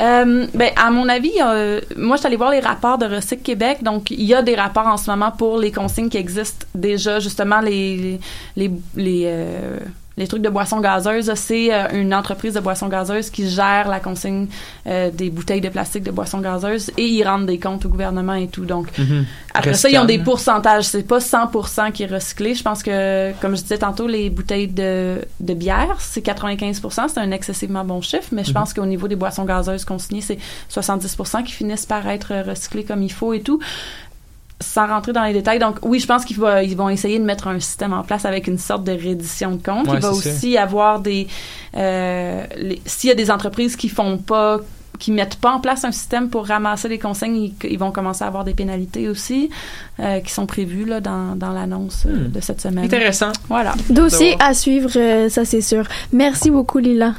Euh, ben, à mon avis, euh, moi, je suis allée voir les rapports de Recyc Québec. Donc, il y a des rapports en ce moment pour les consignes qui existent déjà, justement, les, les, les, euh, les trucs de boissons gazeuses. C'est euh, une entreprise de boissons gazeuses qui gère la consigne euh, des bouteilles de plastique de boissons gazeuses et ils rendent des comptes au gouvernement et tout. Donc, Mhm. après ça, ils ont des pourcentages. C'est pas 100% qui est recyclé. Je pense que, comme je disais tantôt, les bouteilles de, de bière, c'est 95%. C'est un excessivement bon chiffre. Mais je Mhm. pense qu'au niveau des boissons gazeuses consignées, c'est 70% qui finissent par être recyclés comme il faut et tout. Sans rentrer dans les détails. Donc, oui, je pense qu'ils vont, ils vont essayer de mettre un système en place avec une sorte de reddition de compte. Ouais, il va aussi avoir des... euh, S'il y a des entreprises qui font pas qui mettent pas en place un système pour ramasser les consignes, ils, ils vont commencer à avoir des pénalités aussi euh, qui sont prévues là, dans, dans l'annonce euh, Hmm. de cette semaine. Intéressant. Voilà. Dossier à suivre, ça c'est sûr. Merci beaucoup, Lila.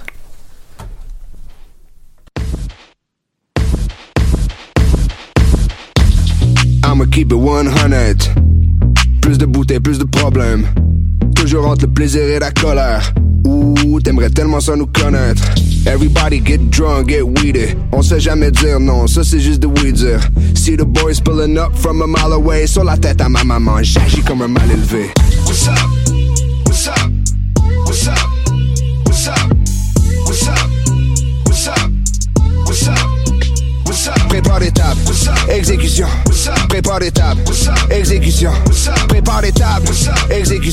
Keep it 100. Plus de bouteilles, plus de problèmes. Toujours entre le plaisir et la colère. Ouh, t'aimerais tellement ça nous connaître. Everybody get drunk, get weeded. On sait jamais dire non, ça c'est juste de dire. See the boys pulling up from a mile away. Sur la tête à ma maman, j'agis comme un mal élevé.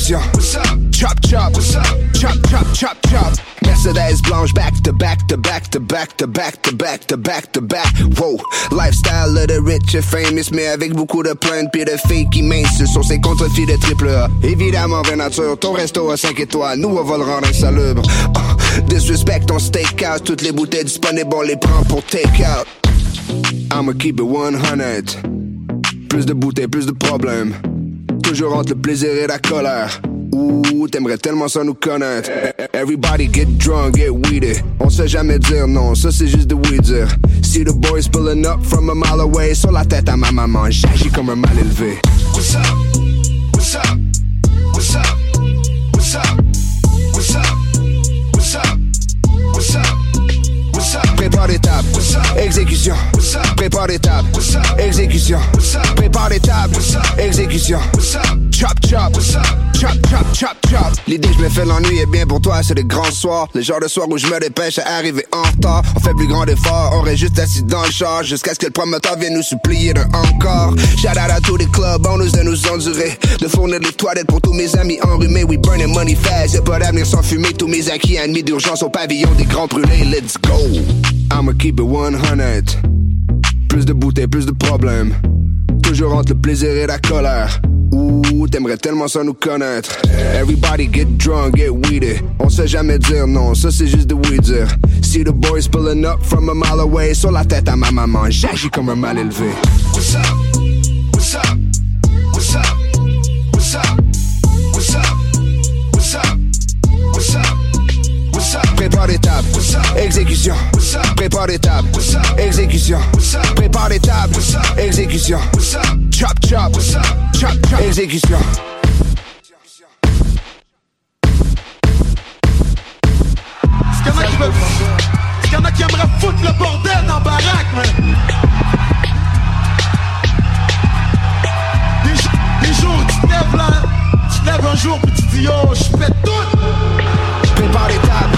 Exécution. Chop, chop. Chop, chop, chop, chop. Mercedes blanche back to back to back to back to back to back to back to back. Wow. Lifestyle of the rich and famous, mais avec beaucoup de plaintes pis de qui mincent sur ses contrefits de triple A. Évidemment, vraie nature, ton resto à 5 étoiles, nous on va le rendre insalubre. Ah, disrespect ton steakhouse, toutes les bouteilles disponibles, on les prend pour take out. I'ma keep it 100. Plus de bouteilles, plus de problèmes. Toujours entre le plaisir et la colère. Ouh, t'aimerais tellement ça nous connaître. Everybody get drunk, get weeded. On sait jamais dire non, ça c'est juste de oui dire. See the boys pulling up from a mile away. Sur la tête à ma maman, j'agis comme un mal élevé. What's up? Prépare des tables. Exécution. Prépare des tables. Exécution. Prépare des tables. Exécution. Chop, chop. Chop, chop, chop, chop. L'idée, je me fais l'ennui est bien pour toi, c'est des grands soirs. Les genres de soirs où je me dépêche à arriver en retard. On fait plus grand effort, on reste juste assis dans le char. Jusqu'à ce que le promoteur vienne nous supplier d'un encore. Shout out à tous les clubs, on nous de nous endurer. De fournir les toilettes pour tous mes amis enrhumés. We burning money fast, y'a pas d'avenir sans fumer. Tous mes acquis admis d'urgence au pavillon des grands brûlés. Let's go. I'ma keep it 100. Plus de bouteilles, plus de problèmes. Toujours entre le plaisir et la colère. Ouh, t'aimerais tellement ça nous connaître. Everybody get drunk, get weeded. On sait jamais dire non, ça c'est juste de oui dire. See the boys pulling up from a mile away. Sur la tête à ma maman, j'agis comme un mal élevé. What's up? What's up? What's up? What's up? What's up? What's up? What's up? What's up? Prépare tables. Exécution. Prépare des tables. Exécution. Prépare des tables. Exécution. Chop, chop. Chop, chop. Exécution. Est-ce qu'il y en a qui veulent. Est-ce qu'il y en a qui aimeraient foutre le bordel dans baraque, man? Des, jours- des jours, tu te lèves là, tu te lèves un jour puis tu dis, oh, je pète tout! Prépare des tables.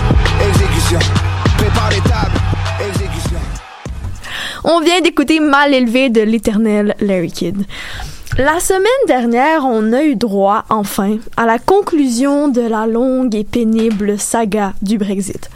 Exécution. Prépare des tables. On vient d'écouter Mal élevé de l'éternel Larry Kidd. La semaine dernière, on a eu droit, enfin, à la conclusion de la longue et pénible saga du Brexit.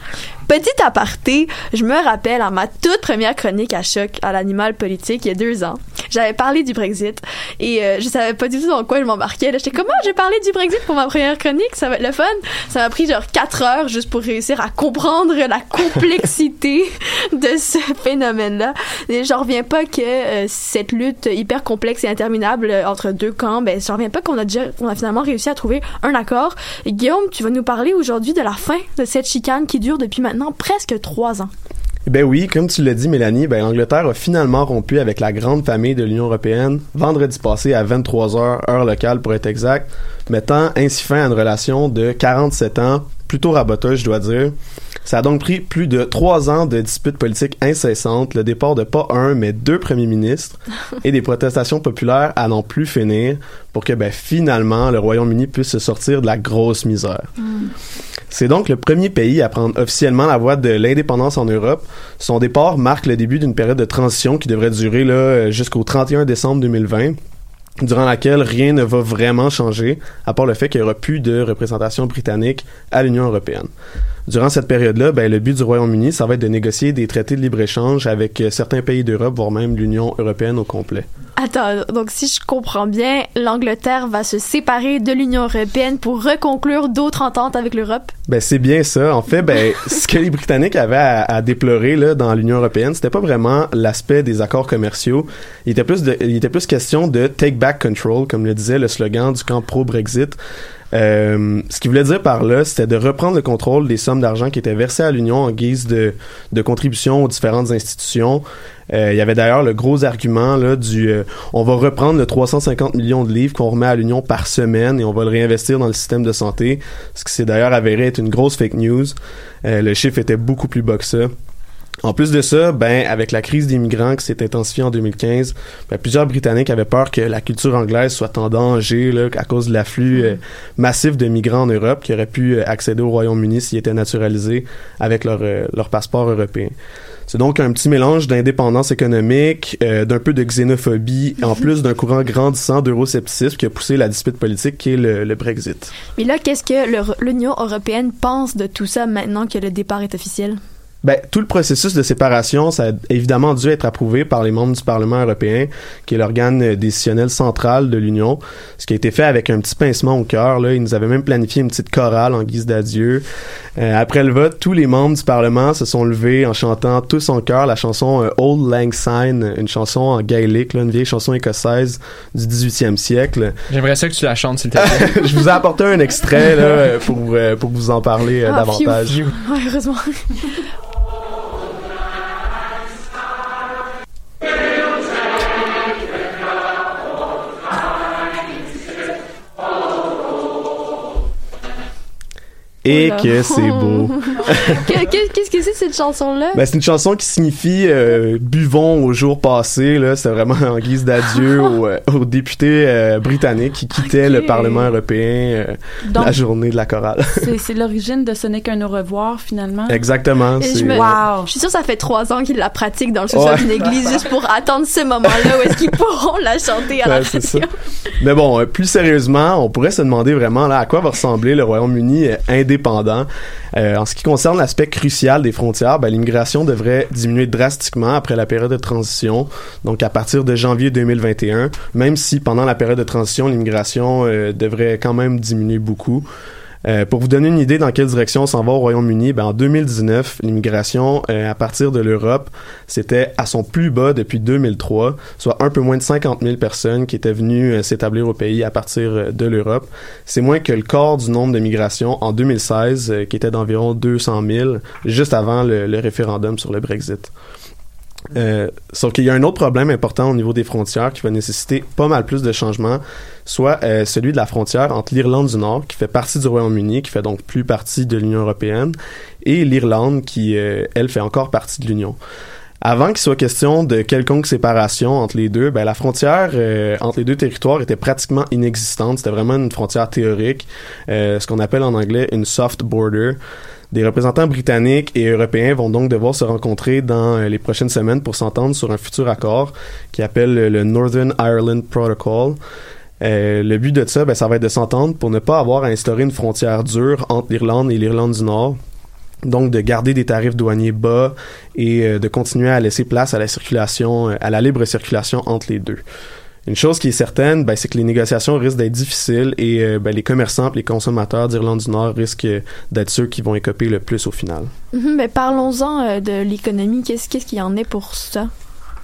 Petit aparté, je me rappelle à ma toute première chronique à choc à l'animal politique il y a deux ans. J'avais parlé du Brexit et euh, je savais pas du tout dans quoi je m'embarquais. J'étais comment j'ai parlé du Brexit pour ma première chronique, ça va être le fun. Ça m'a pris genre quatre heures juste pour réussir à comprendre la complexité de ce phénomène-là. Et j'en reviens pas que euh, cette lutte hyper complexe et interminable euh, entre deux camps, ben j'en reviens pas qu'on a déjà, a finalement réussi à trouver un accord. Guillaume, tu vas nous parler aujourd'hui de la fin de cette chicane qui dure depuis maintenant presque trois ans. Ben oui, comme tu l'as dit, Mélanie, ben l'Angleterre a finalement rompu avec la grande famille de l'Union européenne vendredi passé à 23h, heure locale pour être exact, mettant ainsi fin à une relation de 47 ans plutôt raboteuse, je dois dire. Ça a donc pris plus de trois ans de disputes politiques incessantes, le départ de pas un, mais deux premiers ministres, et des protestations populaires à n'en plus finir pour que ben, finalement le Royaume-Uni puisse se sortir de la grosse misère. C'est donc le premier pays à prendre officiellement la voie de l'indépendance en Europe. Son départ marque le début d'une période de transition qui devrait durer jusqu'au 31 décembre 2020 durant laquelle rien ne va vraiment changer, à part le fait qu'il n'y aura plus de représentation britannique à l'Union européenne. Durant cette période-là, ben, le but du Royaume-Uni, ça va être de négocier des traités de libre-échange avec euh, certains pays d'Europe, voire même l'Union européenne au complet. Attends, donc si je comprends bien, l'Angleterre va se séparer de l'Union européenne pour reconclure d'autres ententes avec l'Europe? Ben c'est bien ça. En fait, ben ce que les Britanniques avaient à, à déplorer là dans l'Union européenne, c'était pas vraiment l'aspect des accords commerciaux. Il était plus de, il était plus question de take back control, comme le disait le slogan du camp pro Brexit. Euh, ce qu'il voulait dire par là, c'était de reprendre le contrôle des sommes d'argent qui étaient versées à l'Union en guise de, de contribution aux différentes institutions. Euh, il y avait d'ailleurs le gros argument là du euh, on va reprendre le 350 millions de livres qu'on remet à l'Union par semaine et on va le réinvestir dans le système de santé, ce qui s'est d'ailleurs avéré être une grosse fake news. le chiffre était beaucoup plus bas que ça. En plus de ça, ben avec la crise des migrants qui s'est intensifiée en 2015, ben, plusieurs Britanniques avaient peur que la culture anglaise soit en danger là, à cause de l'afflux euh, massif de migrants en Europe qui auraient pu euh, accéder au Royaume-Uni s'ils étaient naturalisés avec leur, euh, leur passeport européen. C'est donc un petit mélange d'indépendance économique, d'un peu de xénophobie, en plus d'un courant grandissant d'euroscepticisme qui a poussé la dispute politique qui est le, le Brexit. Mais là, qu'est-ce que l'Union européenne pense de tout ça maintenant que le départ est officiel? Ben, tout le processus de séparation, ça a évidemment dû être approuvé par les membres du Parlement européen, qui est l'organe décisionnel central de l'Union, ce qui a été fait avec un petit pincement au cœur. Là. Ils nous avaient même planifié une petite chorale en guise d'adieu. Euh, après le vote, tous les membres du Parlement se sont levés en chantant tous en chœur la chanson euh, Old Lang Syne, une chanson en gaélique, là, une vieille chanson écossaise du 18e siècle. J'aimerais ça que tu la chantes, s'il te plaît. Je vous ai apporté un extrait là, pour, euh, pour vous en parler Ah, davantage. phew. Ouais, heureusement. Et Oula. que c'est beau. Que- que- Qu'est-ce que c'est cette chanson-là? Ben, c'est une chanson qui signifie euh, buvons au jour passé. Là, c'est vraiment en guise d'adieu aux, euh, aux députés euh, britanniques qui quittaient le Parlement européen euh, Donc- la journée de la chorale. C'est l'origine de Ce n'est qu'un au revoir, finalement? Exactement. Je, me- Wow. je suis sûre que ça fait trois ans qu'ils la pratiquent dans le sous-sol Ouais. d'une église juste pour attendre ce moment-là où est-ce qu'ils pourront la chanter à la Ouais, radio. ça. Mais bon, euh, plus sérieusement, on pourrait se demander vraiment là à quoi va ressembler le Royaume-Uni euh, Euh, en ce qui concerne l'aspect crucial des frontières, ben, l'immigration devrait diminuer drastiquement après la période de transition, donc à partir de janvier 2021, même si pendant la période de transition, l'immigration euh, devrait quand même diminuer beaucoup. Euh, pour vous donner une idée dans quelle direction on s'en va au Royaume-Uni, ben en 2019, l'immigration euh, à partir de l'Europe, c'était à son plus bas depuis 2003, soit un peu moins de 50 000 personnes qui étaient venues euh, s'établir au pays à partir de l'Europe. C'est moins que le quart du nombre de migrations en 2016, euh, qui était d'environ 200 000, juste avant le référendum sur le Brexit. Euh, sauf qu'il y a un autre problème important au niveau des frontières qui va nécessiter pas mal plus de changements, soit euh, celui de la frontière entre l'Irlande du Nord, qui fait partie du Royaume-Uni, qui fait donc plus partie de l'Union européenne, et l'Irlande, qui, euh, elle, fait encore partie de l'Union. Avant qu'il soit question de quelconque séparation entre les deux, ben, la frontière euh, entre les deux territoires était pratiquement inexistante. C'était vraiment une frontière théorique, euh, ce qu'on appelle en anglais une soft border. Des représentants britanniques et européens vont donc devoir se rencontrer dans euh, les prochaines semaines pour s'entendre sur un futur accord qui appelle le Northern Ireland Protocol. Euh, le but de ça, ben, ça va être de s'entendre pour ne pas avoir à instaurer une frontière dure entre l'Irlande et l'Irlande du Nord. Donc de garder des tarifs douaniers bas et euh, de continuer à laisser place à la circulation, euh, à la libre circulation entre les deux. Une chose qui est certaine, ben, c'est que les négociations risquent d'être difficiles et euh, ben, les commerçants et les consommateurs d'Irlande du Nord risquent euh, d'être ceux qui vont écoper le plus au final. Mhm, mais parlons-en euh, de l'économie. Qu'est-ce qu'il y en est pour ça?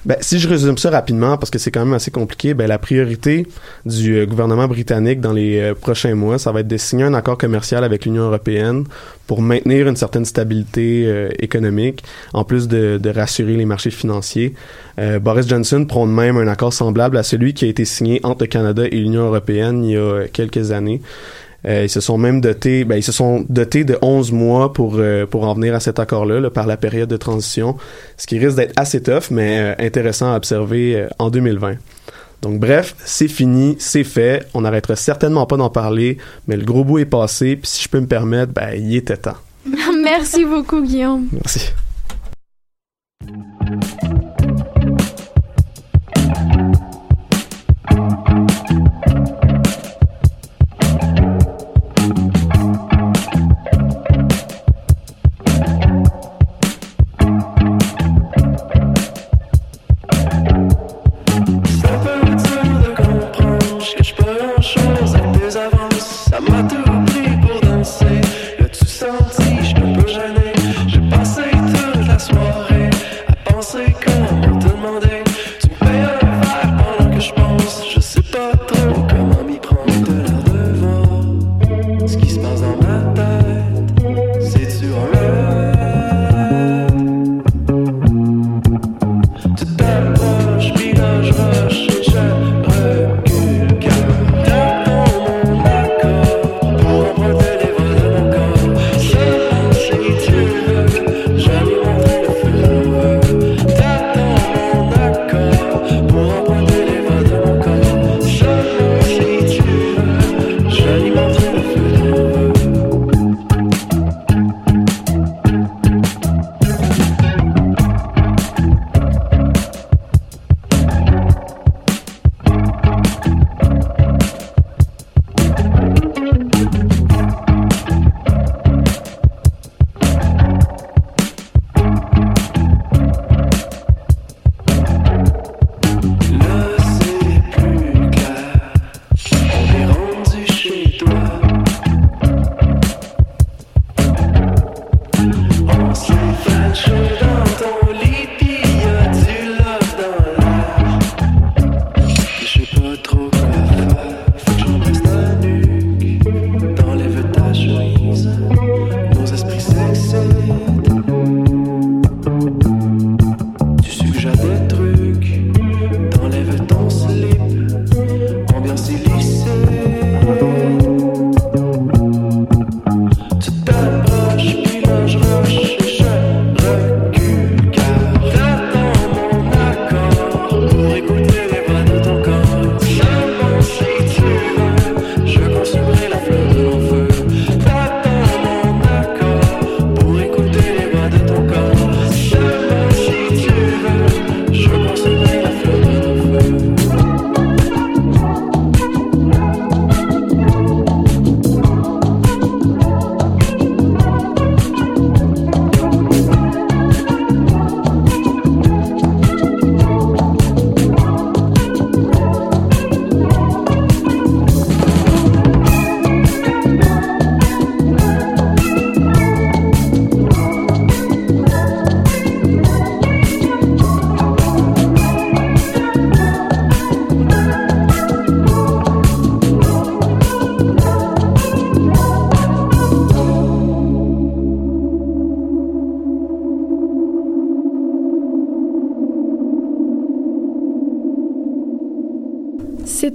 Ben, si je résume ça rapidement, parce que c'est quand même assez compliqué, ben, la priorité du euh, gouvernement britannique dans les euh, prochains mois, ça va être de signer un accord commercial avec l'Union européenne pour maintenir une certaine stabilité euh, économique, en plus de, de rassurer les marchés financiers. Boris Johnson prône même un accord semblable à celui qui a été signé entre le Canada et l'Union européenne il y a quelques années. Euh, ils se sont même dotés, ben, ils se sont dotés de 11 mois pour, euh, pour en venir à cet accord-là, là, par la période de transition, ce qui risque d'être assez tough, mais euh, intéressant à observer en 2020. Donc bref, c'est fini, c'est fait. On n'arrêtera certainement pas d'en parler, mais le gros bout est passé. Puis si je peux me permettre, ben il était temps. Merci beaucoup, Guillaume. Merci. Te demander.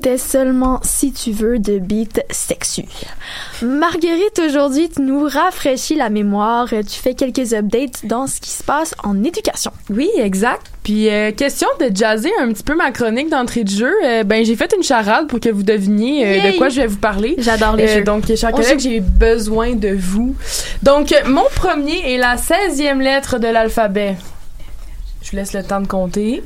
C'était seulement si tu veux de beat sexu. Marguerite, aujourd'hui, tu nous rafraîchis la mémoire. Tu fais quelques updates dans ce qui se passe en éducation. Oui, exact. Puis euh, question de jazzer un petit peu ma chronique d'entrée de jeu. euh, ben j'ai fait une charade pour que vous deviniez euh, de quoi je vais vous parler. J'adore les jeux. Donc chers collègues, j'ai besoin de vous. Donc mon premier est la 16e lettre de l'alphabet. Je vous laisse le temps de compter.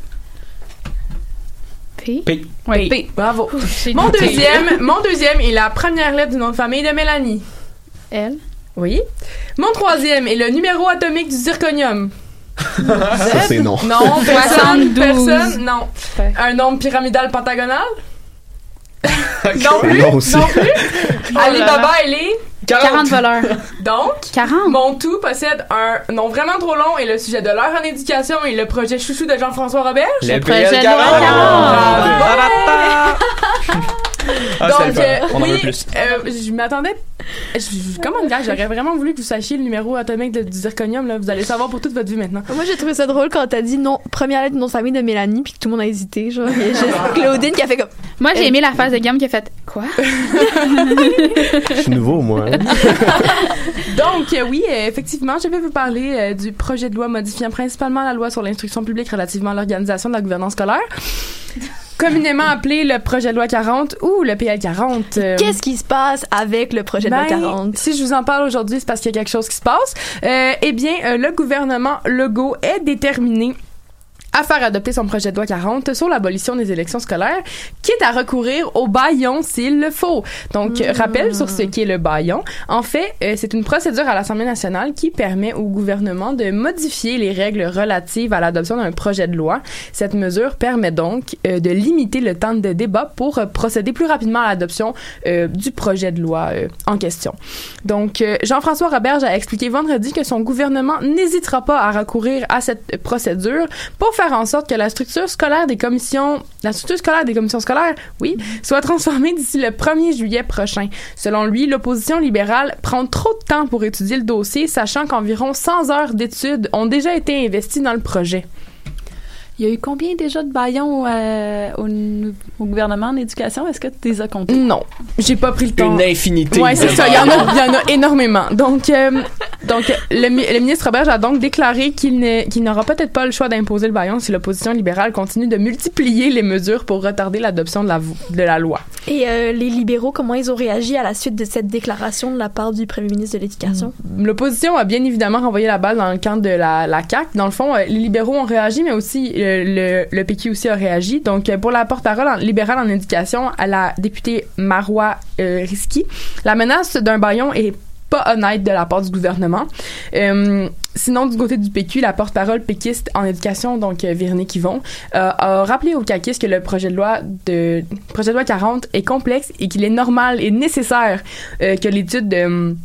P. P. Oui, P. Bravo. Mon deuxième, mon deuxième est la première lettre du nom de famille de Mélanie. L. Oui. Mon troisième est le numéro atomique du zirconium. Ça, c'est non. Non, personne, 72. personne, non. Un nombre pyramidal pentagonal? non plus, Non aussi. non plus. Alibaba, elle est 40 voleurs. donc 40. mon tout possède un nom vraiment trop long et le sujet de l'heure en éducation et le projet chouchou de Jean-François Robert. Le projet PL de loi 40. 40. Ah, Ah, Donc, le euh, On en oui, veut plus. euh, je m'attendais. je- Comment dire, j'aurais vraiment voulu que vous sachiez le numéro atomique de, du zirconium. Là. Vous allez savoir pour toute votre vie maintenant. Moi, j'ai trouvé ça drôle quand t'as dit non, première lettre de nom de famille de Mélanie, puis que tout le monde a hésité. Genre, il y a juste Claudine qui a fait comme. Moi, j'ai aimé la phase de Guillaume qui a fait Quoi? Je suis nouveau, moi. hein. Donc, euh, oui, euh, effectivement, je vais vous parler euh, du projet de loi modifiant principalement la loi sur l'instruction publique relativement à l'organisation de la gouvernance scolaire. Communément appelé le projet de loi 40 ou le PL 40. euh, Qu'est-ce qui se passe avec le projet de loi Ben, 40? Si je vous en parle aujourd'hui, c'est parce qu'il y a quelque chose qui se passe. Euh, eh bien, euh, le gouvernement Legault est déterminé à faire adopter son projet de loi 40 sur l'abolition des élections scolaires, quitte à recourir au baillon s'il le faut. Donc, euh, rappel sur ce qu'est le baillon. En fait, euh, c'est une procédure à l'Assemblée nationale qui permet au gouvernement de modifier les règles relatives à l'adoption d'un projet de loi. Cette mesure permet donc euh, de limiter le temps de débat pour euh, procéder plus rapidement à l'adoption euh, du projet de loi euh, en question. Donc, Jean-François Roberge a expliqué vendredi que son gouvernement n'hésitera pas à recourir à cette procédure pour faire en sorte que la structure scolaire des commissions, la structure scolaire des commissions scolaires, oui, soit transformée d'ici le 1er juillet prochain. Selon lui, l'opposition libérale prend trop de temps pour étudier le dossier, sachant qu'environ 100 heures d'études ont déjà été investies dans le projet. Il y a eu combien déjà de baillons euh, au, au gouvernement en éducation? Est-ce que tu les as comptés? Non, j'ai pas pris le temps. Une infinité. Ouais, c'est ça. Il y, en a, baillons. il y en a énormément. Donc, euh, donc le, mi- le ministre Roberge a donc déclaré qu'il n'aura peut-être pas le choix d'imposer le baillon si l'opposition libérale continue de multiplier les mesures pour retarder l'adoption de la, vo- de la loi. Et euh, les libéraux, comment ils ont réagi à la suite de cette déclaration de la part du premier ministre de l'Éducation? L'opposition a bien évidemment renvoyé la balle dans le camp de la, la CAQ. Dans le fond, les libéraux ont réagi, mais aussi le, PQ aussi a réagi. Donc, euh, pour la porte-parole libérale en éducation, à la députée Marois euh, Risky, la menace d'un baillon est pas honnête de la part du gouvernement. Euh, sinon, du côté du PQ, la porte-parole péquiste en éducation, donc euh, Véronique Yvon, a rappelé aux caquistes que le projet de loi de projet de loi 40 est complexe et qu'il est normal et nécessaire que l'étude de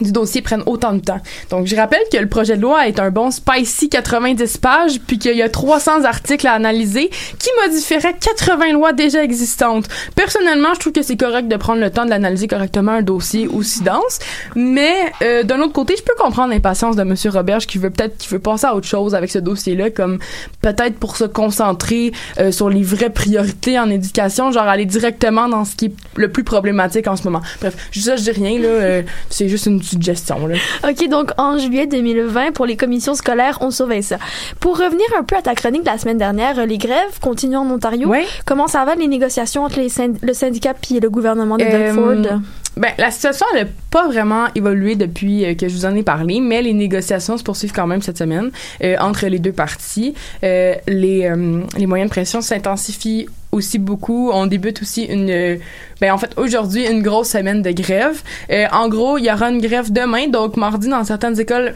du dossier prenne autant de temps. Donc, je rappelle que le projet de loi est un bon spicy 90 pages, puis qu'il y a 300 articles à analyser qui modifieraient 80 lois déjà existantes. Personnellement, je trouve que c'est correct de prendre le temps de l'analyser correctement un dossier aussi dense, mais euh, d'un autre côté, je peux comprendre l'impatience de M. Roberge qui veut peut-être qui veut passer à autre chose avec ce dossier-là, comme peut-être pour se concentrer euh, sur les vraies priorités en éducation, genre aller directement dans ce qui est le plus problématique en ce moment. Bref, ça, je dis rien, là, euh, c'est juste une suggestion, là. OK, donc en juillet 2020, pour les commissions scolaires, on surveille ça. Pour revenir un peu à ta chronique de la semaine dernière, euh, les grèves continuent en Ontario. Comment ça va les négociations entre les synd- le syndicat puis le gouvernement de Euh, Doug Ford? Ben, la situation n'a pas vraiment évolué depuis euh, que je vous en ai parlé, mais les négociations se poursuivent quand même cette semaine euh, entre les deux parties. Les, les moyens de pression s'intensifient aussi beaucoup. On débute aussi une, ben en fait aujourd'hui une grosse semaine de grève. Euh, en gros, il y aura une grève demain, donc mardi dans certaines écoles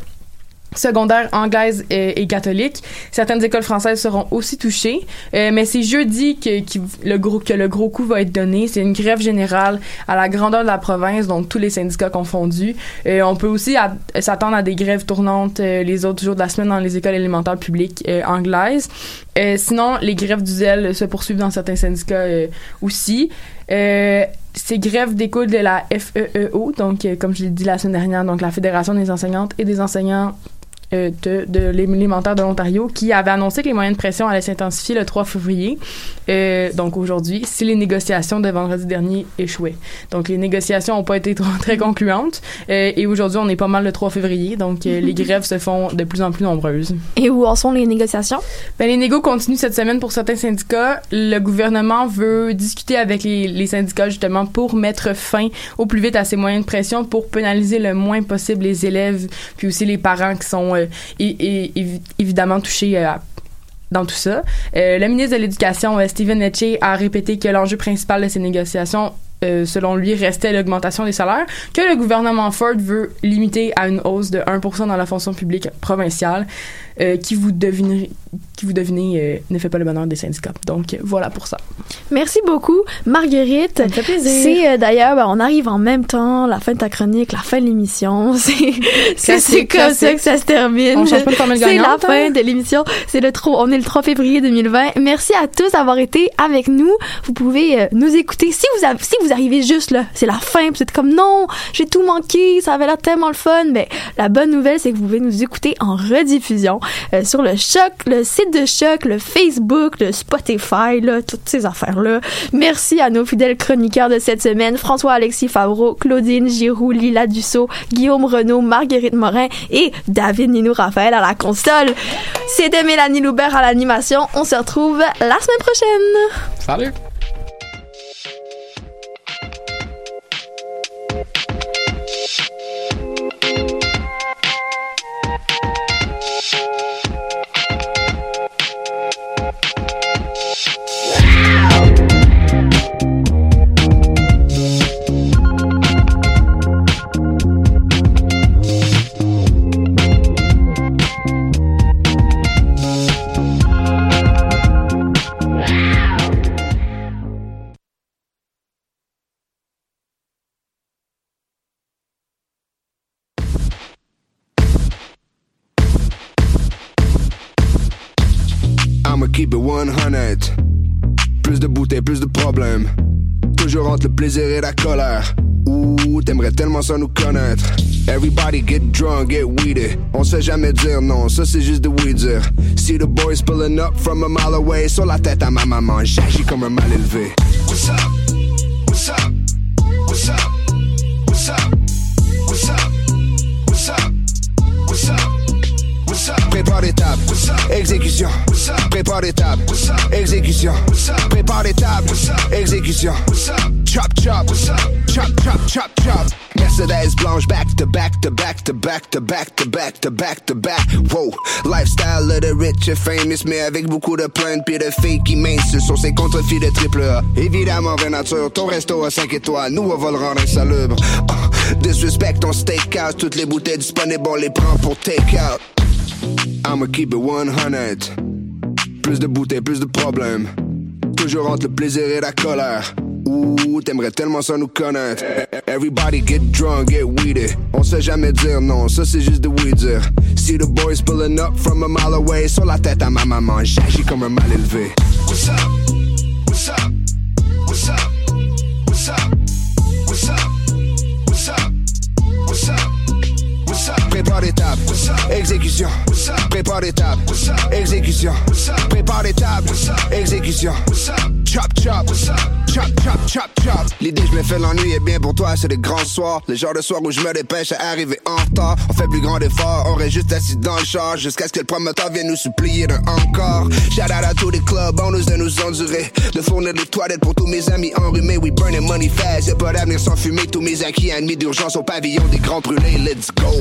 secondaires anglaises et, catholiques. Certaines écoles françaises seront aussi touchées, Euh, mais c'est jeudi que, le gros, que le gros coup va être donné. C'est une grève générale à la grandeur de la province, donc tous les syndicats confondus. Euh, on peut aussi s'attendre à des grèves tournantes euh, les autres jours de la semaine dans les écoles élémentaires publiques euh, anglaises. Euh, sinon, les grèves du zèle se poursuivent dans certains syndicats aussi. Euh, ces grèves découlent de la FEEO, donc euh, comme je l'ai dit la semaine dernière, donc la Fédération des enseignantes et des enseignants de, de l'élémentaire de l'Ontario qui avait annoncé que les moyens de pression allaient s'intensifier le 3 février. Euh, donc aujourd'hui, si les négociations de vendredi dernier échouaient. Donc les négociations n'ont pas été trop- très concluantes. Euh, et aujourd'hui, on est pas mal le 3 février. Donc euh, les grèves se font de plus en plus nombreuses. Et où en sont les négociations? Ben, les négos continuent cette semaine pour certains syndicats. Le gouvernement veut discuter avec les, les syndicats justement pour mettre fin au plus vite à ces moyens de pression pour pénaliser le moins possible les élèves puis aussi les parents qui sont euh, évidemment touchés euh, à- dans tout ça. Euh, le ministre de l'Éducation, euh, Stephen Etche, a répété que l'enjeu principal de ces négociations euh, selon lui, restait l'augmentation des salaires, que le gouvernement Ford veut limiter à une hausse de 1% dans la fonction publique provinciale, euh, qui vous devinez, qui vous devinez euh, ne fait pas le bonheur des syndicats. Donc, voilà pour ça. Merci beaucoup, Marguerite. Ça me fait plaisir. C'est euh, d'ailleurs, ben, on arrive en même temps, la fin de ta chronique, la fin de l'émission. C'est c'est- c'est Classique, comme ça que ça se termine. On change pas de formule C'est la gagnante, fin hein? de l'émission. C'est le trop. On est le 3 février 2020. Merci à tous d'avoir été avec nous. Vous pouvez euh, nous écouter. Si vous avez, si vous arrivez juste là, c'est la fin. Vous êtes comme non, j'ai tout manqué. Ça avait l'air tellement le fun. Mais la bonne nouvelle, c'est que vous pouvez nous écouter en rediffusion euh, sur le Choc, le site de Choc, le Facebook, le Spotify, toutes ces affaires-là. Merci à nos fidèles chroniqueurs de cette semaine, François-Alexis Favreau, Claudine Giroux, Lila Dussault, Guillaume Renaud, Marguerite Morin et David Ninou Raphaël à la console. C'était Mélanie Loubert à l'animation. On se retrouve la semaine prochaine. Salut! Le plaisir et la colère. Ouh, t'aimerais tellement ça nous connaître. Everybody get drunk, get weeded. On se fait jamais dire non, ça c'est juste de dire. See the boys pulling up from a mile away. Sur la tête à ma maman, j'agis comme un mal élevé. What's up? What's up? Exécution. Prépare les tables. Exécution. Prépare les tables. Exécution. Chop chop. Chop chop chop chop. Mercedes blanche back to back to back to back to back to back to back to back. Wow. Lifestyle of the rich and famous, mais avec beaucoup de plaintes pis de filles qui mincent sur ses contrefits de triple A. Évidemment, vraie nature, ton resto à 5 étoiles, nous on va le rendre insalubre. Ah, disrespect ton steakhouse, toutes les bouteilles disponibles, on les prend pour take out. I'ma keep it 100. Plus de bouteilles, plus de problèmes. Toujours entre le plaisir et la colère. Ouh, t'aimerais tellement ça nous connaître. Everybody get drunk, get weeded. On se fait jamais dire non, ça c'est juste de oui dire. See the boys pulling up from a mile away. Sur la tête à ma maman, j'agis comme un mal élevé. What's up? What's up? What's up? What's up? What's up? What's up? What's up? What's up? Prépare tables. Exécution. Prépare les tables. Exécution. Prépare les tables. Exécution. Chop chop. Chop chop chop chop. L'idée je me fais l'ennui est bien pour toi, c'est des grands soirs. Les genres de soirs où je me dépêche à arriver en retard. On fait plus grand effort, on reste juste assis dans le char jusqu'à ce que le promoteur vienne nous supplier d'un encore. Shout out à tous les clubs, on nous de nous endurer. De fournir des toilettes pour tous mes amis enrhumés. We burning money fast, y'a pas d'avenir sans fumer. Tous mes acquis admis d'urgence au pavillon des grands brûlés. Let's go.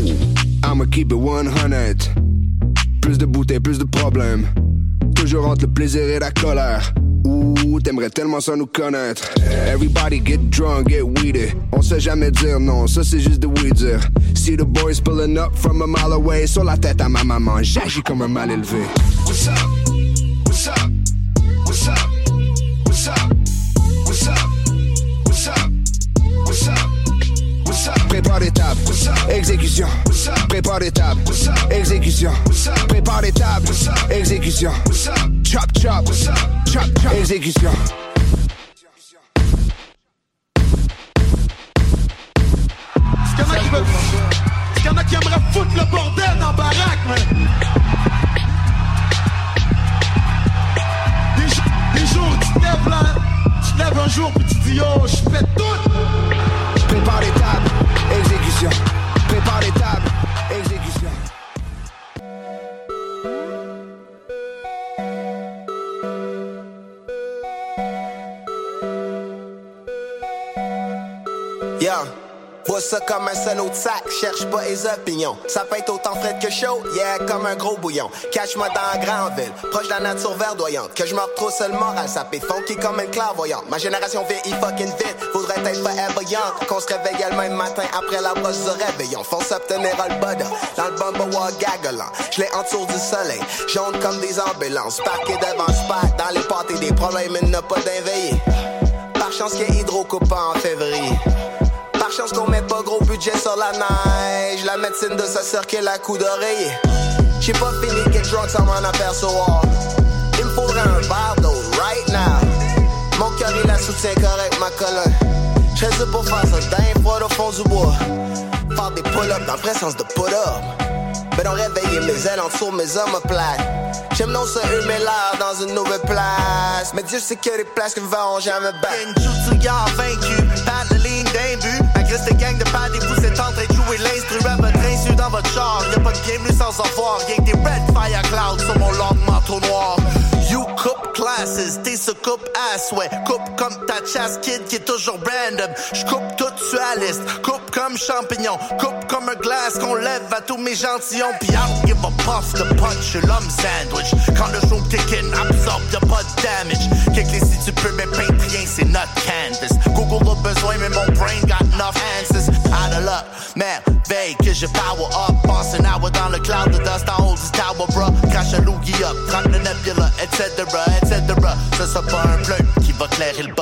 I'ma keep it 100. Plus de bouteilles, plus de problèmes. Toujours entre le plaisir et la colère. Ouh, t'aimerais tellement ça nous connaître. Everybody get drunk, get weeded. On se fait jamais dire non, ça c'est juste de oui dire. See the boys pulling up from a mile away. Sur la tête à ma maman, j'agis comme un mal élevé. What's up? What's up? What's up? What's up? What's up? What's up? What's up? What's up? Prépare tables. Exécution. Prépare les tables. Exécution. Prépare les tables. Exécution. Chop chop. Chop chop. Exécution. Est-ce qu'il y en a qui veulent. Est-ce qu'il y en a qui aimeraient foutre le bordel dans la baraque, man? Des, jours- des jours, tu te lèves là, tu te lèves un jour puis tu dis yo, je pète tout! Prépare les tables. Exécution. Vois ça comme un seul autre sac, cherche pas les opinions. Ça peut autant frais que chaud, yeah, comme un gros bouillon. Cache-moi dans la grande ville, proche de la nature verdoyante. Que je me retrouve seul moral, ça peut funky comme une clairvoyante. Ma génération vieillit fucking vite, faudrait être forever young. Qu'on se réveille le même matin après la brosse du réveillon. Fonce obtenir le bada, dans le bumble gagolant. Je l'ai entour du soleil, jaune comme des ambulances. Parqué devant spot, dans les eu des problèmes, il n'a pas d'inveillé. Par chance qu'il y a hydrocoupe en février. Par chance qu'on met pas gros budget sur la neige. La médecine de sa sœur qui la coup d'oreiller. J'ai pas fini get drunk sans m'en apercevoir. Il me faudrait un verre d'eau right now. Mon cœur il la soutient correct ma colonne. J'serais dû pour faire ça d'un fois au fond du bois. Faire des pull-ups dans sens de put-up. Mais non réveiller mes ailes en dessous mes omoplates. J'aime non se humer l'air dans une nouvelle place. Mais Dieu sait que les places que vont jamais battre. Genjutsu y'a vaincu, pas de ligne d'un but. Cette gang de pas des vous êtes en train de jouer l'instru à votre insu dans votre char? Y'a pas de game lui sans avoir, y'a que des red fire clouds sur mon long manteau noir. You coupe classes, t'es ce coupe ass, ouais. Coupe comme ta chasse kid qui est toujours random. J'coupe tout sur la liste, coupe comme champignon. Coupe comme un glace qu'on lève à tous mes gentillons. Pis don't give a puff de punch, l'homme sandwich. Quand le show kick in, absorbe y'a pas de damage. Kick les si tu peux, mais rien, c'est notre canvas. Google a besoin, mais mon brain got enough answers. Out of luck, merveille que je power up. Pass an hour dans le cloud de dust en haut du tower, bro. Crash un loogie up, 30 le nebula, etc., etc. Ce sera pas un bleu qui va clairer le